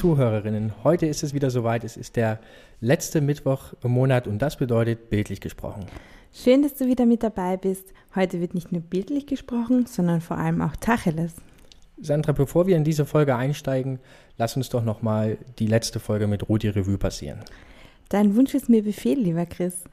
Zuhörerinnen, heute ist es wieder soweit. Es ist der letzte Mittwoch im Monat und das bedeutet bildlich gesprochen. Schön, dass du wieder mit dabei bist. Heute wird nicht nur bildlich gesprochen, sondern vor allem auch Tacheles. Sandra, bevor wir in diese Folge einsteigen, lass uns doch nochmal die letzte Folge mit Rudi Revue passieren. Dein Wunsch ist mir Befehl, lieber Chris.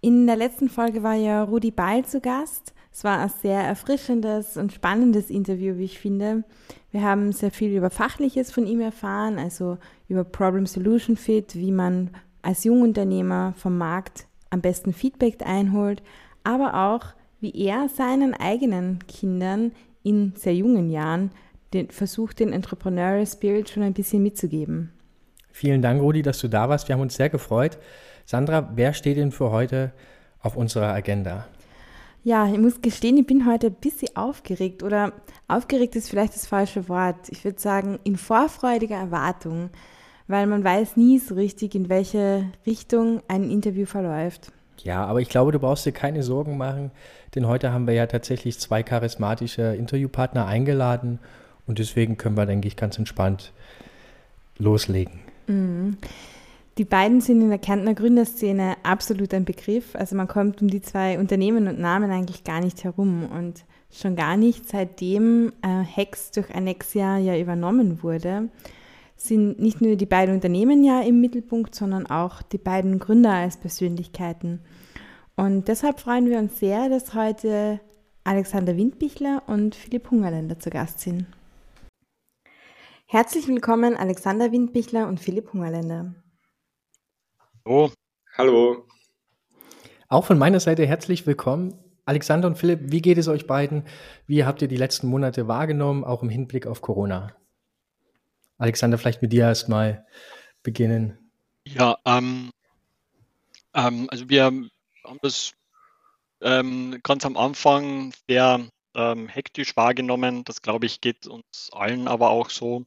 In der letzten Folge war ja Rudi Ball zu Gast. Es war ein sehr erfrischendes und spannendes Interview, wie ich finde. Wir haben sehr viel über Fachliches von ihm erfahren, also über Problem Solution Fit, wie man als Jungunternehmer vom Markt am besten Feedback einholt, aber auch, wie er seinen eigenen Kindern in sehr jungen Jahren den, versucht, den Entrepreneurial Spirit schon ein bisschen mitzugeben. Vielen Dank, Rudi, dass du da warst. Wir haben uns sehr gefreut. Sandra, wer steht denn für heute auf unserer Agenda? Ja, ich muss gestehen, ich bin heute ein bisschen aufgeregt oder aufgeregt ist vielleicht das falsche Wort. Ich würde sagen, in vorfreudiger Erwartung, weil man weiß nie so richtig, in welche Richtung ein Interview verläuft. Ja, aber ich glaube, du brauchst dir keine Sorgen machen, denn heute haben wir ja tatsächlich zwei charismatische Interviewpartner eingeladen und deswegen können wir, denke ich, ganz entspannt loslegen. Mhm. Die beiden sind in der Kärntner Gründerszene absolut ein Begriff. Also man kommt um die zwei Unternehmen und Namen eigentlich gar nicht herum und schon gar nicht seitdem äh, Hex durch Annexia ja übernommen wurde, sind nicht nur die beiden Unternehmen ja im Mittelpunkt, sondern auch die beiden Gründer als Persönlichkeiten. Und deshalb freuen wir uns sehr, dass heute Alexander Windbichler und Philipp Hungerländer zu Gast sind. Herzlich willkommen Alexander Windbichler und Philipp Hungerländer. Hallo. Hallo. Auch von meiner Seite herzlich willkommen. Alexander und Philipp, wie geht es euch beiden? Wie habt ihr die letzten Monate wahrgenommen, auch im Hinblick auf Corona? Alexander, vielleicht mit dir erstmal beginnen. Ja, ähm, ähm, also wir haben das ähm, ganz am Anfang sehr ähm, hektisch wahrgenommen. Das, glaube ich, geht uns allen aber auch so.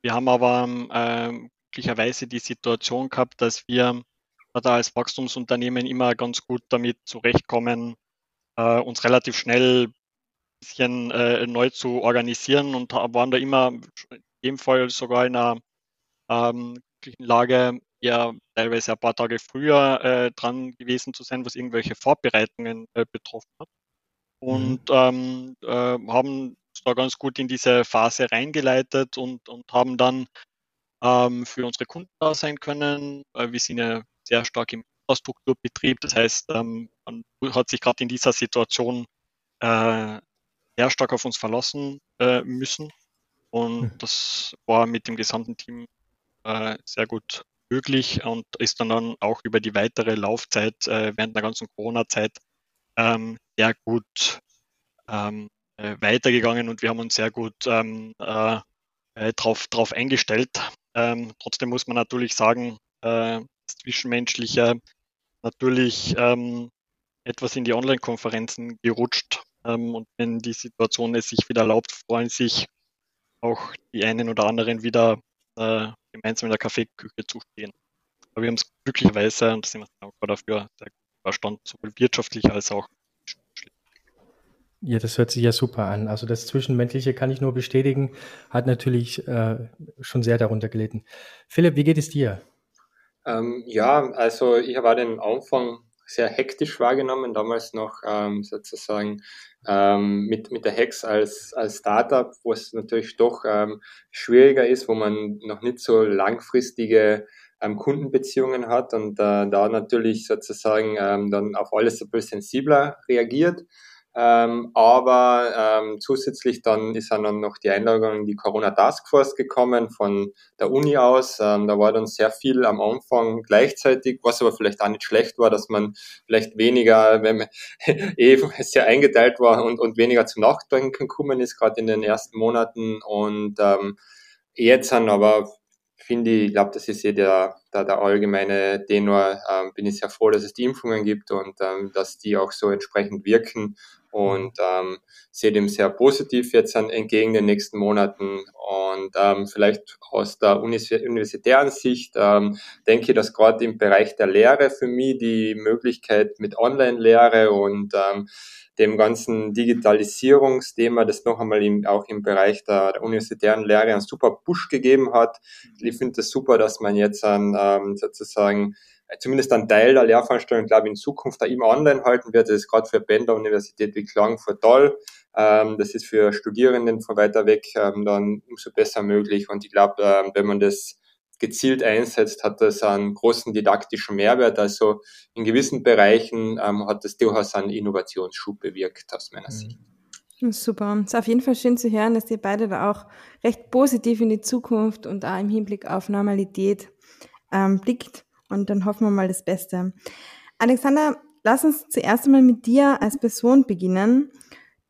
Wir haben aber ähm, glücklicherweise die Situation gehabt, dass wir da als Wachstumsunternehmen immer ganz gut damit zurechtkommen, äh, uns relativ schnell ein bisschen äh, neu zu organisieren und waren da immer in dem Fall sogar in einer ähm, Lage, ja teilweise ein paar Tage früher äh, dran gewesen zu sein, was irgendwelche Vorbereitungen äh, betroffen hat. Und mhm. ähm, äh, haben da ganz gut in diese Phase reingeleitet und, und haben dann ähm, für unsere Kunden da sein können. Äh, wir sind ja sehr stark im Infrastrukturbetrieb. Das heißt, ähm, man hat sich gerade in dieser Situation äh, sehr stark auf uns verlassen äh, müssen. Und mhm. das war mit dem gesamten Team äh, sehr gut möglich und ist dann, auch über die weitere Laufzeit äh, während der ganzen Corona-Zeit ähm, sehr gut ähm, äh, weitergegangen und wir haben uns sehr gut ähm, äh, drauf, drauf eingestellt. Ähm, trotzdem muss man natürlich sagen, äh, das Zwischenmenschliche natürlich ähm, etwas in die Online-Konferenzen gerutscht. Ähm, und wenn die Situation es sich wieder erlaubt, freuen sich auch die einen oder anderen wieder äh, gemeinsam in der Kaffeeküche zu stehen. Aber wir haben es glücklicherweise, und da sind wir dankbar dafür, sehr gut verstanden, sowohl wirtschaftlich als auch ja, das hört sich ja super an. Also das Zwischenmenschliche kann ich nur bestätigen, hat natürlich äh, schon sehr darunter gelitten. Philipp, wie geht es dir? Ähm, ja, also ich habe den Anfang sehr hektisch wahrgenommen, damals noch ähm, sozusagen ähm, mit, mit der Hex als, als Startup, wo es natürlich doch ähm, schwieriger ist, wo man noch nicht so langfristige ähm, Kundenbeziehungen hat und äh, da natürlich sozusagen ähm, dann auf alles ein bisschen sensibler reagiert. Ähm, aber ähm, zusätzlich dann ist dann noch die Einladung in die Corona Taskforce gekommen von der Uni aus. Ähm, da war dann sehr viel am Anfang gleichzeitig, was aber vielleicht auch nicht schlecht war, dass man vielleicht weniger, wenn man eh sehr eingeteilt war und, und weniger zum Nachdenken gekommen ist, gerade in den ersten Monaten. Und ähm, jetzt dann aber finde ich, ich glaube, das ist eh der, der, der allgemeine Tenor, ähm, bin ich sehr froh, dass es die Impfungen gibt und ähm, dass die auch so entsprechend wirken und ähm, sehe dem sehr positiv jetzt an, entgegen den nächsten Monaten. Und ähm, vielleicht aus der universitären Sicht ähm, denke ich, dass gerade im Bereich der Lehre für mich die Möglichkeit mit Online-Lehre und ähm, dem ganzen Digitalisierungsthema, das noch einmal im, auch im Bereich der, der universitären Lehre einen super Push gegeben hat. Ich finde es das super, dass man jetzt an ähm, sozusagen zumindest ein Teil der Lehrveranstaltung, glaube ich, in Zukunft da immer online halten wird. Das ist gerade für Bender Universität wie Klagenfurt toll. Ähm, das ist für Studierenden von weiter weg ähm, dann umso besser möglich. Und ich glaube, ähm, wenn man das gezielt einsetzt, hat das einen großen didaktischen Mehrwert. Also in gewissen Bereichen ähm, hat das durchaus einen Innovationsschub bewirkt aus meiner mhm. Sicht. Super. Es ist auf jeden Fall schön zu hören, dass ihr beide da auch recht positiv in die Zukunft und auch im Hinblick auf Normalität ähm, blickt. Und dann hoffen wir mal das Beste. Alexander, lass uns zuerst einmal mit dir als Person beginnen.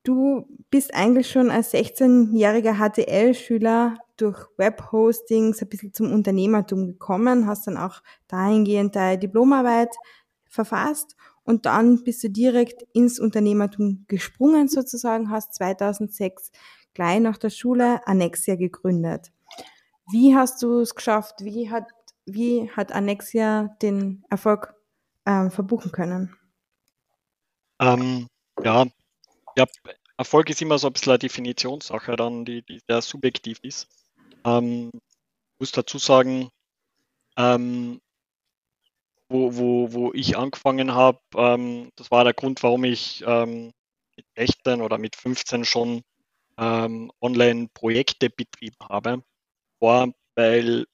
Du bist eigentlich schon als 16-jähriger HTL-Schüler durch Webhostings ein bisschen zum Unternehmertum gekommen, hast dann auch dahingehend deine Diplomarbeit verfasst und dann bist du direkt ins Unternehmertum gesprungen sozusagen, hast 2006 gleich nach der Schule Annexia gegründet. Wie hast du es geschafft? Wie hat wie hat Annexia den Erfolg ähm, verbuchen können? Ähm, ja, ja, Erfolg ist immer so ein bisschen eine Definitionssache, dann, die, die sehr subjektiv ist. Ähm, muss dazu sagen, ähm, wo, wo, wo ich angefangen habe, ähm, das war der Grund, warum ich ähm, mit 16 oder mit 15 schon ähm, Online-Projekte betrieben habe, war, weil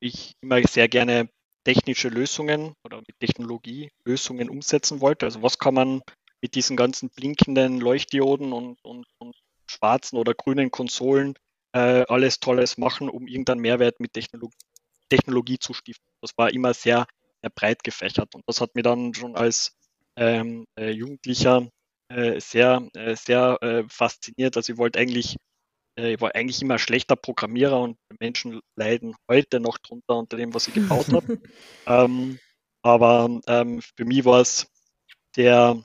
ich immer sehr gerne technische Lösungen oder mit Technologie Lösungen umsetzen wollte. Also was kann man mit diesen ganzen blinkenden Leuchtdioden und, und, und schwarzen oder grünen Konsolen äh, alles Tolles machen, um irgendeinen Mehrwert mit Technologie, Technologie zu stiften. Das war immer sehr, sehr breit gefächert und das hat mir dann schon als ähm, äh, Jugendlicher äh, sehr, äh, sehr äh, fasziniert. Also ich wollte eigentlich ich war eigentlich immer schlechter Programmierer und Menschen leiden heute noch drunter unter dem, was ich gebaut habe. ähm, aber ähm, für mich war es sehr,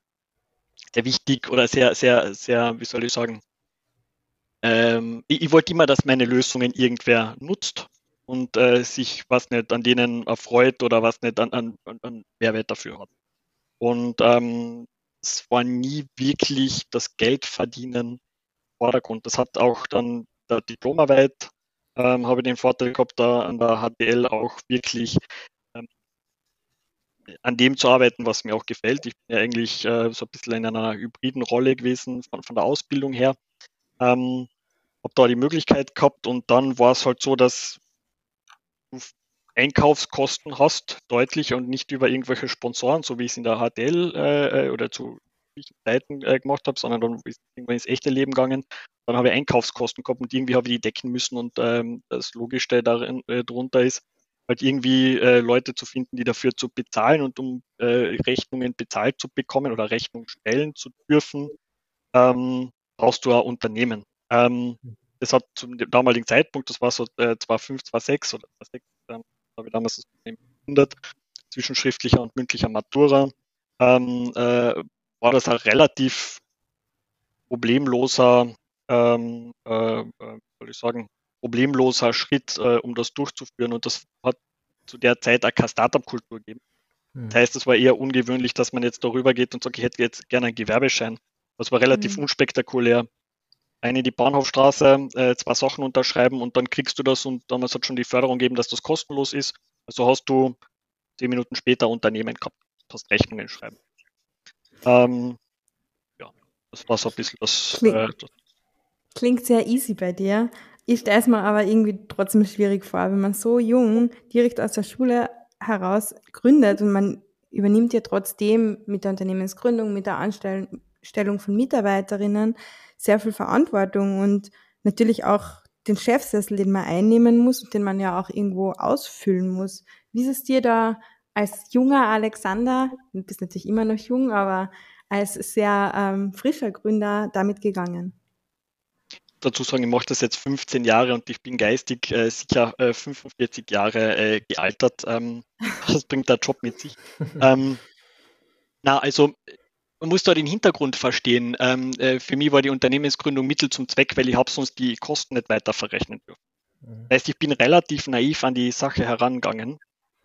sehr wichtig oder sehr, sehr, sehr, wie soll ich sagen, ähm, ich, ich, wollte immer, dass meine Lösungen irgendwer nutzt und äh, sich was nicht an denen erfreut oder was nicht an, an, an Mehrwert dafür hat. Und ähm, es war nie wirklich das Geld verdienen Vordergrund. Das hat auch dann der Diplomarbeit, ähm, habe ich den Vorteil gehabt, da an der HTL auch wirklich ähm, an dem zu arbeiten, was mir auch gefällt. Ich bin ja eigentlich äh, so ein bisschen in einer hybriden Rolle gewesen von, von der Ausbildung her. Ähm, habe da die Möglichkeit gehabt und dann war es halt so, dass du Einkaufskosten hast, deutlich und nicht über irgendwelche Sponsoren, so wie es in der HTL äh, äh, oder zu Zeiten äh, gemacht habe, sondern dann ist irgendwann ins echte Leben gegangen. Dann habe ich Einkaufskosten gehabt und irgendwie habe ich die decken müssen und ähm, das Logischste darin, äh, darunter ist, halt irgendwie äh, Leute zu finden, die dafür zu bezahlen und um äh, Rechnungen bezahlt zu bekommen oder Rechnungen stellen zu dürfen, ähm, brauchst du ein Unternehmen. Ähm, das hat zum damaligen Zeitpunkt, das war so äh, 2005, 2006 oder 2006, ähm, habe ich damals das Unternehmen gegründet, zwischenschriftlicher und mündlicher Matura, ähm, äh, war das ein relativ problemloser, ähm, äh, äh, soll ich sagen, problemloser Schritt, äh, um das durchzuführen. Und das hat zu der Zeit auch keine Startup-Kultur gegeben. Mhm. Das heißt, es war eher ungewöhnlich, dass man jetzt darüber geht und sagt, ich hätte jetzt gerne einen Gewerbeschein. Das war relativ mhm. unspektakulär. Eine in die Bahnhofstraße, äh, zwei Sachen unterschreiben und dann kriegst du das und damals hat schon die Förderung gegeben, dass das kostenlos ist. Also hast du zehn Minuten später Unternehmen gehabt, hast Rechnungen schreiben. Ähm, ja, das war so ein bisschen das. Klingt, äh, das klingt sehr easy bei dir. Ich stelle es mir aber irgendwie trotzdem schwierig vor, wenn man so jung direkt aus der Schule heraus gründet und man übernimmt ja trotzdem mit der Unternehmensgründung, mit der Anstellung von Mitarbeiterinnen sehr viel Verantwortung und natürlich auch den Chefsessel, den man einnehmen muss und den man ja auch irgendwo ausfüllen muss. Wie ist es dir da als junger Alexander, du bist natürlich immer noch jung, aber als sehr ähm, frischer Gründer damit gegangen? Dazu sagen, ich mache das jetzt 15 Jahre und ich bin geistig äh, sicher äh, 45 Jahre äh, gealtert. Ähm, das bringt der Job mit sich. ähm, na, also man muss da den Hintergrund verstehen. Ähm, äh, für mich war die Unternehmensgründung Mittel zum Zweck, weil ich habe sonst die Kosten nicht weiter verrechnen dürfen. Mhm. Das heißt, ich bin relativ naiv an die Sache herangegangen,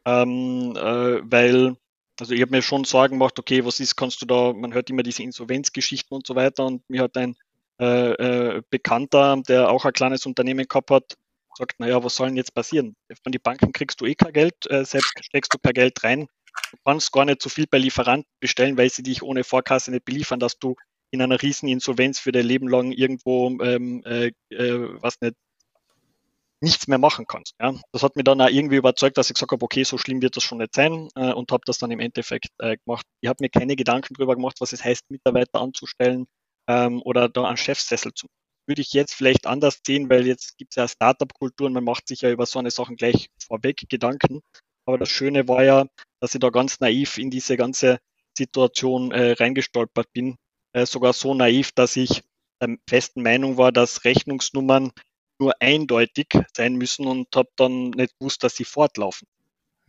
ähm, äh, weil also ich habe mir schon Sorgen gemacht, okay, was ist, kannst du da, man hört immer diese Insolvenzgeschichten und so weiter und mir hat ein äh, äh, Bekannter, der auch ein kleines Unternehmen gehabt hat, sagt, naja, was soll denn jetzt passieren? Von den Banken kriegst du eh kein Geld, äh, selbst steckst du kein Geld rein. Du kannst gar nicht so viel bei Lieferanten bestellen, weil sie dich ohne Vorkasse nicht beliefern, dass du in einer riesen Insolvenz für dein Leben lang irgendwo, ähm, äh, äh, was nicht, nichts mehr machen kannst. Ja. Das hat mir dann auch irgendwie überzeugt, dass ich gesagt habe, okay, so schlimm wird das schon nicht sein äh, und habe das dann im Endeffekt äh, gemacht. Ich habe mir keine Gedanken darüber gemacht, was es heißt, Mitarbeiter anzustellen ähm, oder da einen Chefsessel zu würde ich jetzt vielleicht anders sehen, weil jetzt gibt es ja Startup-Kultur und man macht sich ja über so eine Sachen gleich vorweg Gedanken. Aber das Schöne war ja, dass ich da ganz naiv in diese ganze Situation äh, reingestolpert bin. Äh, sogar so naiv, dass ich der festen Meinung war, dass Rechnungsnummern nur eindeutig sein müssen und habe dann nicht gewusst, dass sie fortlaufen.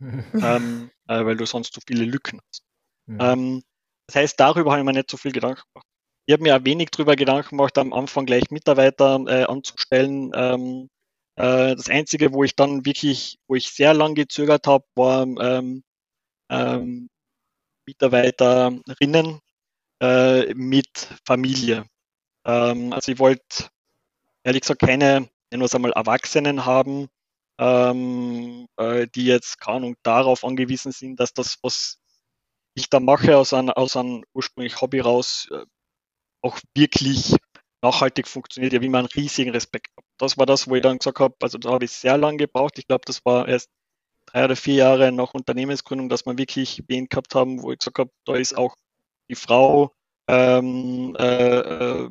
ähm, äh, weil du sonst zu viele Lücken hast. Mhm. Ähm, das heißt, darüber habe ich mir nicht so viel Gedanken gemacht. Ich habe mir auch wenig darüber Gedanken gemacht, am Anfang gleich Mitarbeiter äh, anzustellen. Ähm, äh, das Einzige, wo ich dann wirklich, wo ich sehr lang gezögert habe, war ähm, ähm, Mitarbeiterinnen äh, mit Familie. Ähm, also ich wollte ehrlich gesagt keine nennen wir es einmal, Erwachsenen haben, ähm, äh, die jetzt, keine Ahnung, darauf angewiesen sind, dass das, was ich da mache, aus einem, aus einem ursprünglich Hobby raus, äh, auch wirklich nachhaltig funktioniert. Habe immer einen riesigen Respekt gehabt. Das war das, wo ich dann gesagt habe, also da habe ich sehr lange gebraucht. Ich glaube, das war erst drei oder vier Jahre nach Unternehmensgründung, dass wir wirklich wen gehabt haben, wo ich gesagt habe, da ist auch die Frau ähm, äh,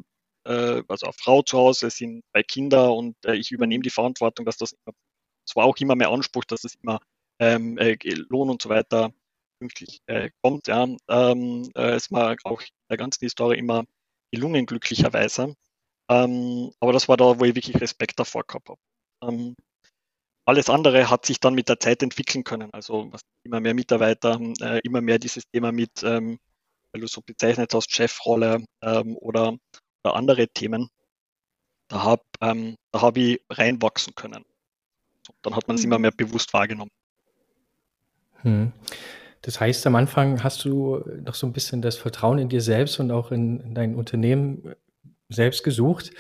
äh also eine Frau zu Hause, es sind zwei Kinder und äh, ich übernehme die Verantwortung, dass das, es war auch immer mehr Anspruch, dass es immer ähm, äh, Lohn und so weiter pünktlich äh, kommt. Ja. Ähm, äh, es war auch in der ganzen Historie immer gelungen, glücklicherweise. Ähm, aber das war da, wo ich wirklich Respekt davor gehabt habe. Ähm, alles andere hat sich dann mit der Zeit entwickeln können. Also immer mehr Mitarbeiter, äh, immer mehr dieses Thema mit, ähm, weil du so bezeichnet hast, Chefrolle ähm, oder oder andere Themen, da habe ähm, hab ich reinwachsen können. Dann hat man es immer mehr bewusst wahrgenommen. Hm. Das heißt, am Anfang hast du noch so ein bisschen das Vertrauen in dir selbst und auch in, in dein Unternehmen selbst gesucht,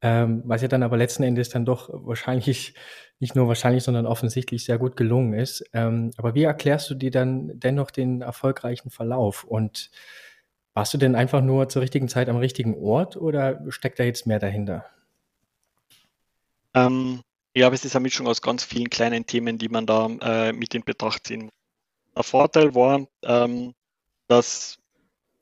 ähm, was ja dann aber letzten Endes dann doch wahrscheinlich, nicht nur wahrscheinlich, sondern offensichtlich sehr gut gelungen ist. Ähm, aber wie erklärst du dir dann dennoch den erfolgreichen Verlauf? Und warst du denn einfach nur zur richtigen Zeit am richtigen Ort oder steckt da jetzt mehr dahinter? Ähm, ja, es ist eine Mischung aus ganz vielen kleinen Themen, die man da äh, mit in Betracht ziehen muss. Der Vorteil war, ähm, dass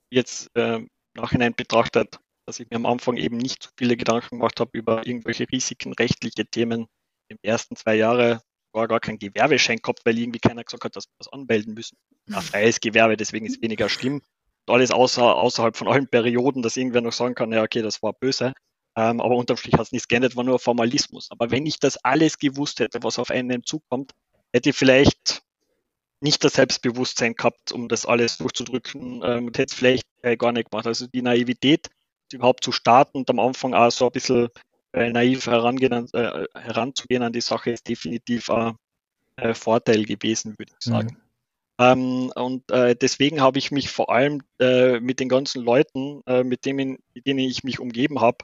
jetzt äh, nachhinein betrachtet, dass ich mir am Anfang eben nicht so viele Gedanken gemacht habe über irgendwelche Risiken, rechtliche Themen. Im ersten zwei Jahre war gar kein Gewerbeschein gehabt, weil irgendwie keiner gesagt hat, dass wir das anmelden müssen. Ein freies Gewerbe, deswegen ist weniger schlimm alles außer, außerhalb von allen Perioden, dass irgendwer noch sagen kann, ja, okay, das war böse. Ähm, aber unterm Strich hat es nichts geändert, war nur Formalismus. Aber wenn ich das alles gewusst hätte, was auf einen zukommt, hätte ich vielleicht nicht das Selbstbewusstsein gehabt, um das alles durchzudrücken ähm, und hätte es vielleicht äh, gar nicht gemacht. Also die Naivität, überhaupt zu starten und am Anfang auch so ein bisschen äh, naiv herangehen, äh, heranzugehen an die Sache, ist definitiv ein äh, Vorteil gewesen, würde ich sagen. Mhm. Ähm, und äh, deswegen habe ich mich vor allem äh, mit den ganzen Leuten, äh, mit, denen, mit denen ich mich umgeben habe,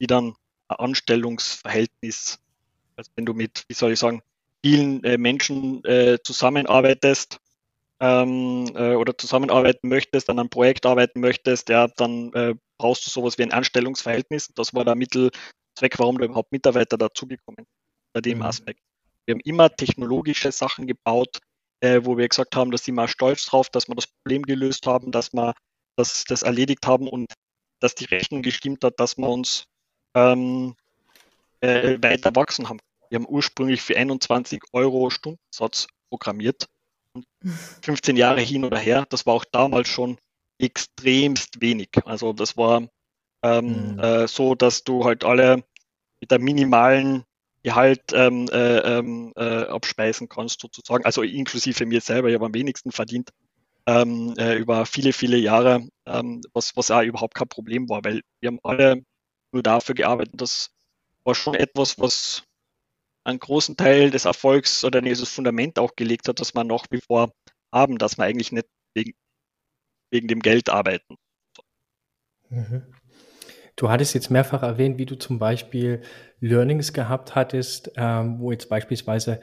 die dann ein Anstellungsverhältnis, also wenn du mit, wie soll ich sagen, vielen äh, Menschen äh, zusammenarbeitest ähm, äh, oder zusammenarbeiten möchtest, an einem Projekt arbeiten möchtest, ja, dann brauchst du sowas wie ein Anstellungsverhältnis. Das war der Mittelzweck, warum da überhaupt Mitarbeiter dazugekommen bei dem mhm. Aspekt. Wir haben immer technologische Sachen gebaut, äh, wo wir gesagt haben, dass sie mal stolz drauf, dass wir das Problem gelöst haben, dass wir das, das erledigt haben und dass die Rechnung gestimmt hat, dass wir uns ähm, äh, weiter wachsen haben. Wir haben ursprünglich für 21 Euro Stundensatz programmiert. Und 15 Jahre hin oder her, das war auch damals schon extremst wenig. Also das war ähm, mhm. äh, so, dass du halt alle mit der minimalen Gehalt ähm, äh, ähm, äh, abspeisen kannst, sozusagen. Also inklusive mir selber, ich habe am wenigsten verdient. ähm, äh, über viele, viele Jahre, ähm, was, was auch überhaupt kein Problem war, weil wir haben alle nur dafür gearbeitet. Das war schon etwas, was einen großen Teil des Erfolgs oder dieses Fundament auch gelegt hat, dass wir nach wie vor haben, dass wir eigentlich nicht wegen, wegen dem Geld arbeiten. Mhm. Du hattest jetzt mehrfach erwähnt, wie du zum Beispiel Learnings gehabt hattest, ähm, wo jetzt beispielsweise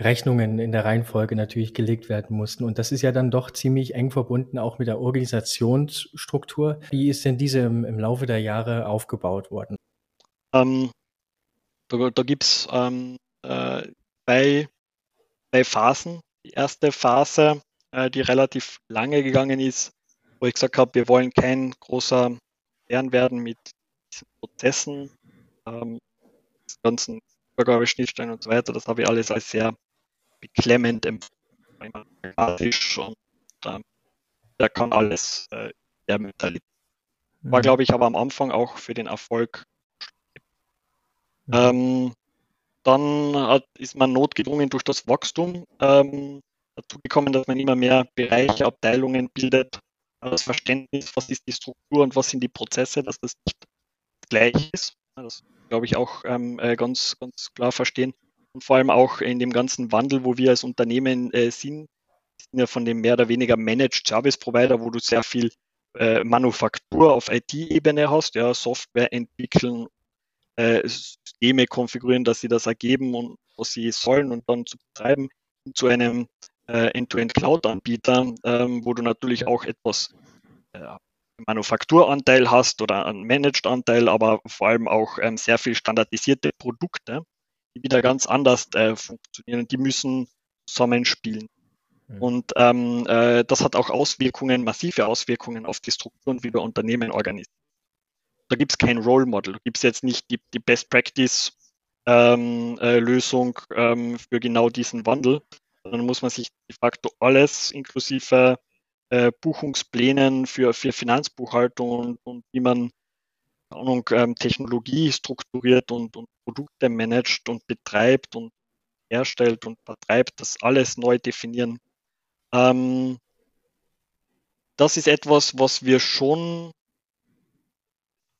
Rechnungen in der Reihenfolge natürlich gelegt werden mussten. Und das ist ja dann doch ziemlich eng verbunden auch mit der Organisationsstruktur. Wie ist denn diese im, im Laufe der Jahre aufgebaut worden? Ähm, da da gibt es ähm, äh, zwei, zwei Phasen. Die erste Phase, äh, die relativ lange gegangen ist, wo ich gesagt habe, wir wollen kein großer Lern werden mit diesen Prozessen, ähm, ganzen Übergabeschnittstellen und so weiter. Das habe ich alles als sehr beklemmend empfunden. Und ähm, der kann alles äh, der Mentalität. War, mhm. glaube ich, aber am Anfang auch für den Erfolg. Mhm. Ähm, dann hat, ist man notgedrungen durch das Wachstum ähm, dazu gekommen, dass man immer mehr Bereiche, Abteilungen bildet, das Verständnis, was ist die Struktur und was sind die Prozesse, dass das nicht gleich ist. Das glaube ich auch ähm, äh, ganz, ganz klar verstehen. Und vor allem auch in dem ganzen Wandel, wo wir als Unternehmen äh, sind, sind ja von dem mehr oder weniger Managed Service Provider, wo du sehr viel äh, Manufaktur auf IT-Ebene hast, ja, Software entwickeln, äh, Systeme konfigurieren, dass sie das ergeben und was sie sollen und dann zu betreiben, zu einem äh, End-to-End-Cloud-Anbieter, ähm, wo du natürlich auch etwas äh, Manufakturanteil hast oder einen Managed-Anteil, aber vor allem auch ähm, sehr viel standardisierte Produkte, die wieder ganz anders äh, funktionieren. Die müssen zusammenspielen. Mhm. Und ähm, äh, das hat auch Auswirkungen, massive Auswirkungen auf die Strukturen, wie wir Unternehmen organisieren. Da gibt es kein Role Model, da gibt es jetzt nicht die, die Best Practice ähm, äh, Lösung ähm, für genau diesen Wandel, dann muss man sich de facto alles inklusive äh, Buchungsplänen für, für Finanzbuchhaltung und, und wie man Ahnung, ähm, Technologie strukturiert und, und Produkte managt und betreibt und herstellt und vertreibt, das alles neu definieren. Ähm, das ist etwas, was wir schon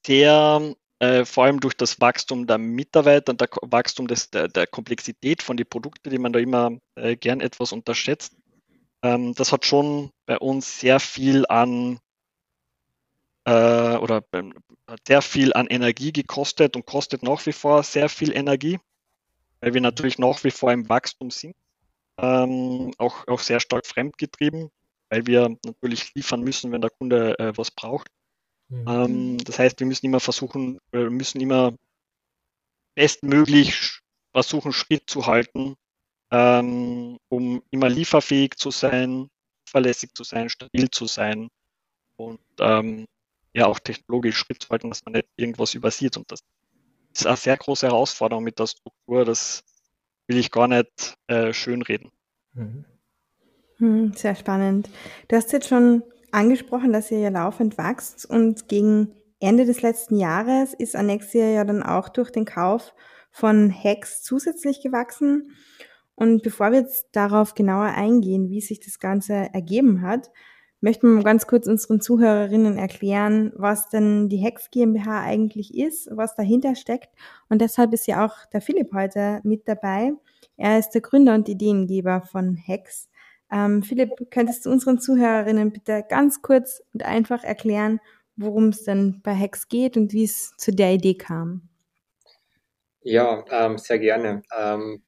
sehr äh, vor allem durch das Wachstum der Mitarbeiter und der Wachstum des, der, der Komplexität von den Produkten, die man da immer äh, gern etwas unterschätzt. Ähm, das hat schon bei uns sehr viel an äh, oder ähm, sehr viel an Energie gekostet und kostet nach wie vor sehr viel Energie, weil wir natürlich nach wie vor im Wachstum sind, ähm, auch, auch sehr stark fremdgetrieben, weil wir natürlich liefern müssen, wenn der Kunde äh, was braucht. Mhm. Ähm, das heißt, wir müssen immer versuchen, wir müssen immer bestmöglich versuchen, Schritt zu halten, ähm, um immer lieferfähig zu sein, verlässig zu sein, stabil zu sein und ähm, ja auch technologisch Schritt zu halten, dass man nicht irgendwas übersieht. Und das ist eine sehr große Herausforderung mit der Struktur. Das will ich gar nicht äh, schönreden. Mhm. Hm, sehr spannend. Du hast jetzt schon angesprochen, dass ihr ja laufend wächst und gegen Ende des letzten Jahres ist Annexia ja dann auch durch den Kauf von Hex zusätzlich gewachsen. Und bevor wir jetzt darauf genauer eingehen, wie sich das Ganze ergeben hat, möchten wir ganz kurz unseren Zuhörerinnen erklären, was denn die Hex GmbH eigentlich ist, was dahinter steckt. Und deshalb ist ja auch der Philipp heute mit dabei. Er ist der Gründer und Ideengeber von Hex. Ähm, Philipp, könntest du unseren Zuhörerinnen bitte ganz kurz und einfach erklären, worum es denn bei Hex geht und wie es zu der Idee kam? Ja, ähm, sehr gerne. Ähm,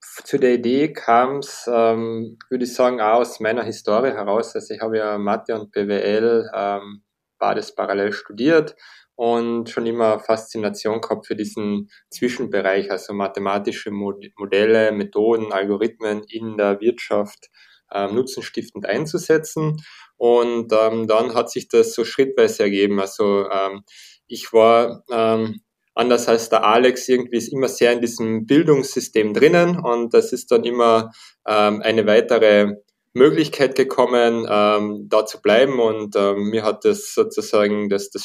zu der Idee kam es, ähm, würde ich sagen, auch aus meiner Historie heraus. Also ich habe ja Mathe und BWL ähm, beides parallel studiert und schon immer Faszination gehabt für diesen Zwischenbereich, also mathematische Modelle, Methoden, Algorithmen in der Wirtschaft ähm, nutzenstiftend einzusetzen. Und ähm, dann hat sich das so schrittweise ergeben. Also ähm, ich war ähm, anders als der Alex irgendwie ist immer sehr in diesem Bildungssystem drinnen und das ist dann immer ähm, eine weitere Möglichkeit gekommen, ähm, da zu bleiben und ähm, mir hat das sozusagen das, das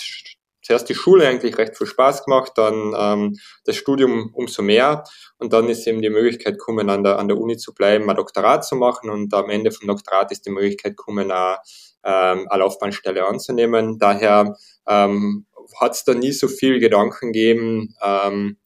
zuerst die Schule eigentlich recht viel Spaß gemacht, dann ähm, das Studium umso mehr und dann ist eben die Möglichkeit gekommen, an der, an der Uni zu bleiben, ein Doktorat zu machen und am Ende vom Doktorat ist die Möglichkeit gekommen, eine, ähm, eine Laufbahnstelle anzunehmen. Daher ähm, hat es da nie so viel Gedanken gegeben, ähm,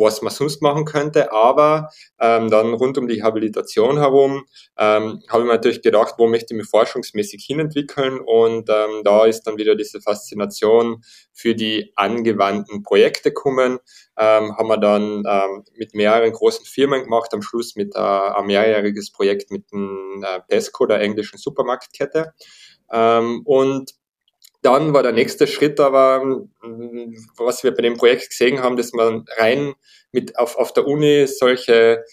was man sonst machen könnte. Aber ähm, dann rund um die Habilitation herum ähm, habe ich mir natürlich gedacht, wo möchte ich mich forschungsmäßig hinentwickeln. Und ähm, da ist dann wieder diese Faszination für die angewandten Projekte gekommen. Ähm, haben wir dann ähm, mit mehreren großen Firmen gemacht, am Schluss mit äh, ein mehrjähriges Projekt mit dem äh, Tesco, der englischen Supermarktkette. Ähm, und dann war der nächste Schritt aber, mm, was wir bei dem Projekt gesehen haben, dass man rein mit auf, auf der Uni solche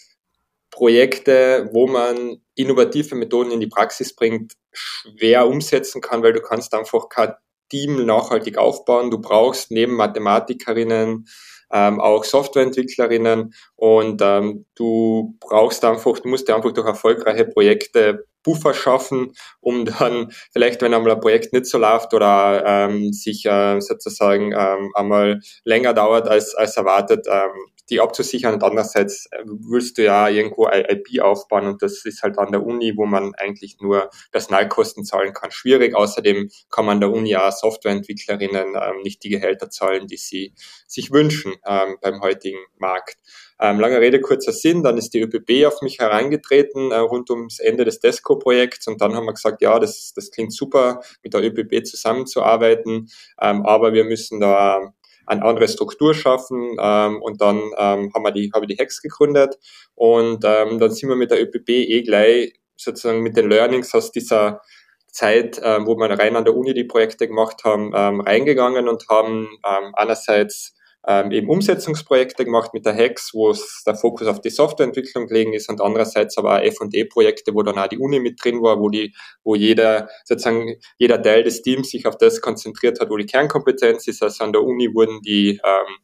Projekte, wo man innovative Methoden in die Praxis bringt, schwer umsetzen kann, weil du kannst einfach kein Team nachhaltig aufbauen. Du brauchst neben Mathematikerinnen ähm, auch Softwareentwicklerinnen und ähm, du brauchst einfach, du musst dir einfach durch erfolgreiche Projekte Buffer schaffen, um dann vielleicht, wenn einmal ein Projekt nicht so läuft oder ähm, sich äh, sozusagen ähm, einmal länger dauert als, als erwartet, ähm, die abzusichern und andererseits äh, willst du ja irgendwo IP aufbauen und das ist halt an der Uni, wo man eigentlich nur Personalkosten zahlen kann, schwierig. Außerdem kann man an der Uni auch Softwareentwicklerinnen ähm, nicht die Gehälter zahlen, die sie sich wünschen ähm, beim heutigen Markt. Ähm, lange Rede, kurzer Sinn, dann ist die ÖPB auf mich hereingetreten äh, rund ums Ende des DESCO-Projekts und dann haben wir gesagt, ja, das, das klingt super, mit der ÖPB zusammenzuarbeiten, ähm, aber wir müssen da eine andere Struktur schaffen ähm, und dann ähm, haben wir die, habe ich die Hex gegründet und ähm, dann sind wir mit der ÖPB eh gleich sozusagen mit den Learnings aus dieser Zeit, ähm, wo wir rein an der Uni die Projekte gemacht haben, ähm, reingegangen und haben ähm, einerseits ähm, eben Umsetzungsprojekte gemacht mit der Hex, wo es der Fokus auf die Softwareentwicklung gelegen ist und andererseits aber auch F&E-Projekte, wo dann auch die Uni mit drin war, wo die, wo jeder, sozusagen jeder Teil des Teams sich auf das konzentriert hat, wo die Kernkompetenz ist. Also an der Uni wurden die ähm,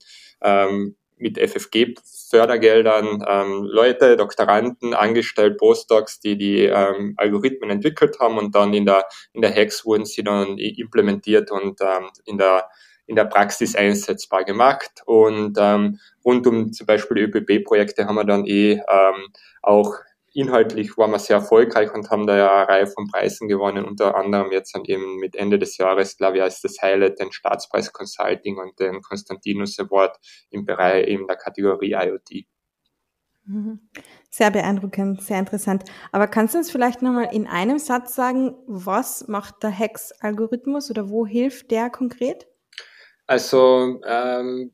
ähm, mit FFG-Fördergeldern ähm, Leute, Doktoranden angestellt, Postdocs, die die ähm, Algorithmen entwickelt haben und dann in der, in der Hex wurden sie dann implementiert und ähm, in der in der Praxis einsetzbar gemacht. Und ähm, rund um zum Beispiel ÖPB-Projekte haben wir dann eh ähm, auch inhaltlich waren wir sehr erfolgreich und haben da ja eine Reihe von Preisen gewonnen, unter anderem jetzt dann eben mit Ende des Jahres, glaube ich, als das Highlight den Staatspreis Consulting und den Konstantinus Award im Bereich eben der Kategorie IoT. Mhm. Sehr beeindruckend, sehr interessant. Aber kannst du uns vielleicht nochmal in einem Satz sagen, was macht der Hex-Algorithmus oder wo hilft der konkret? Also ähm,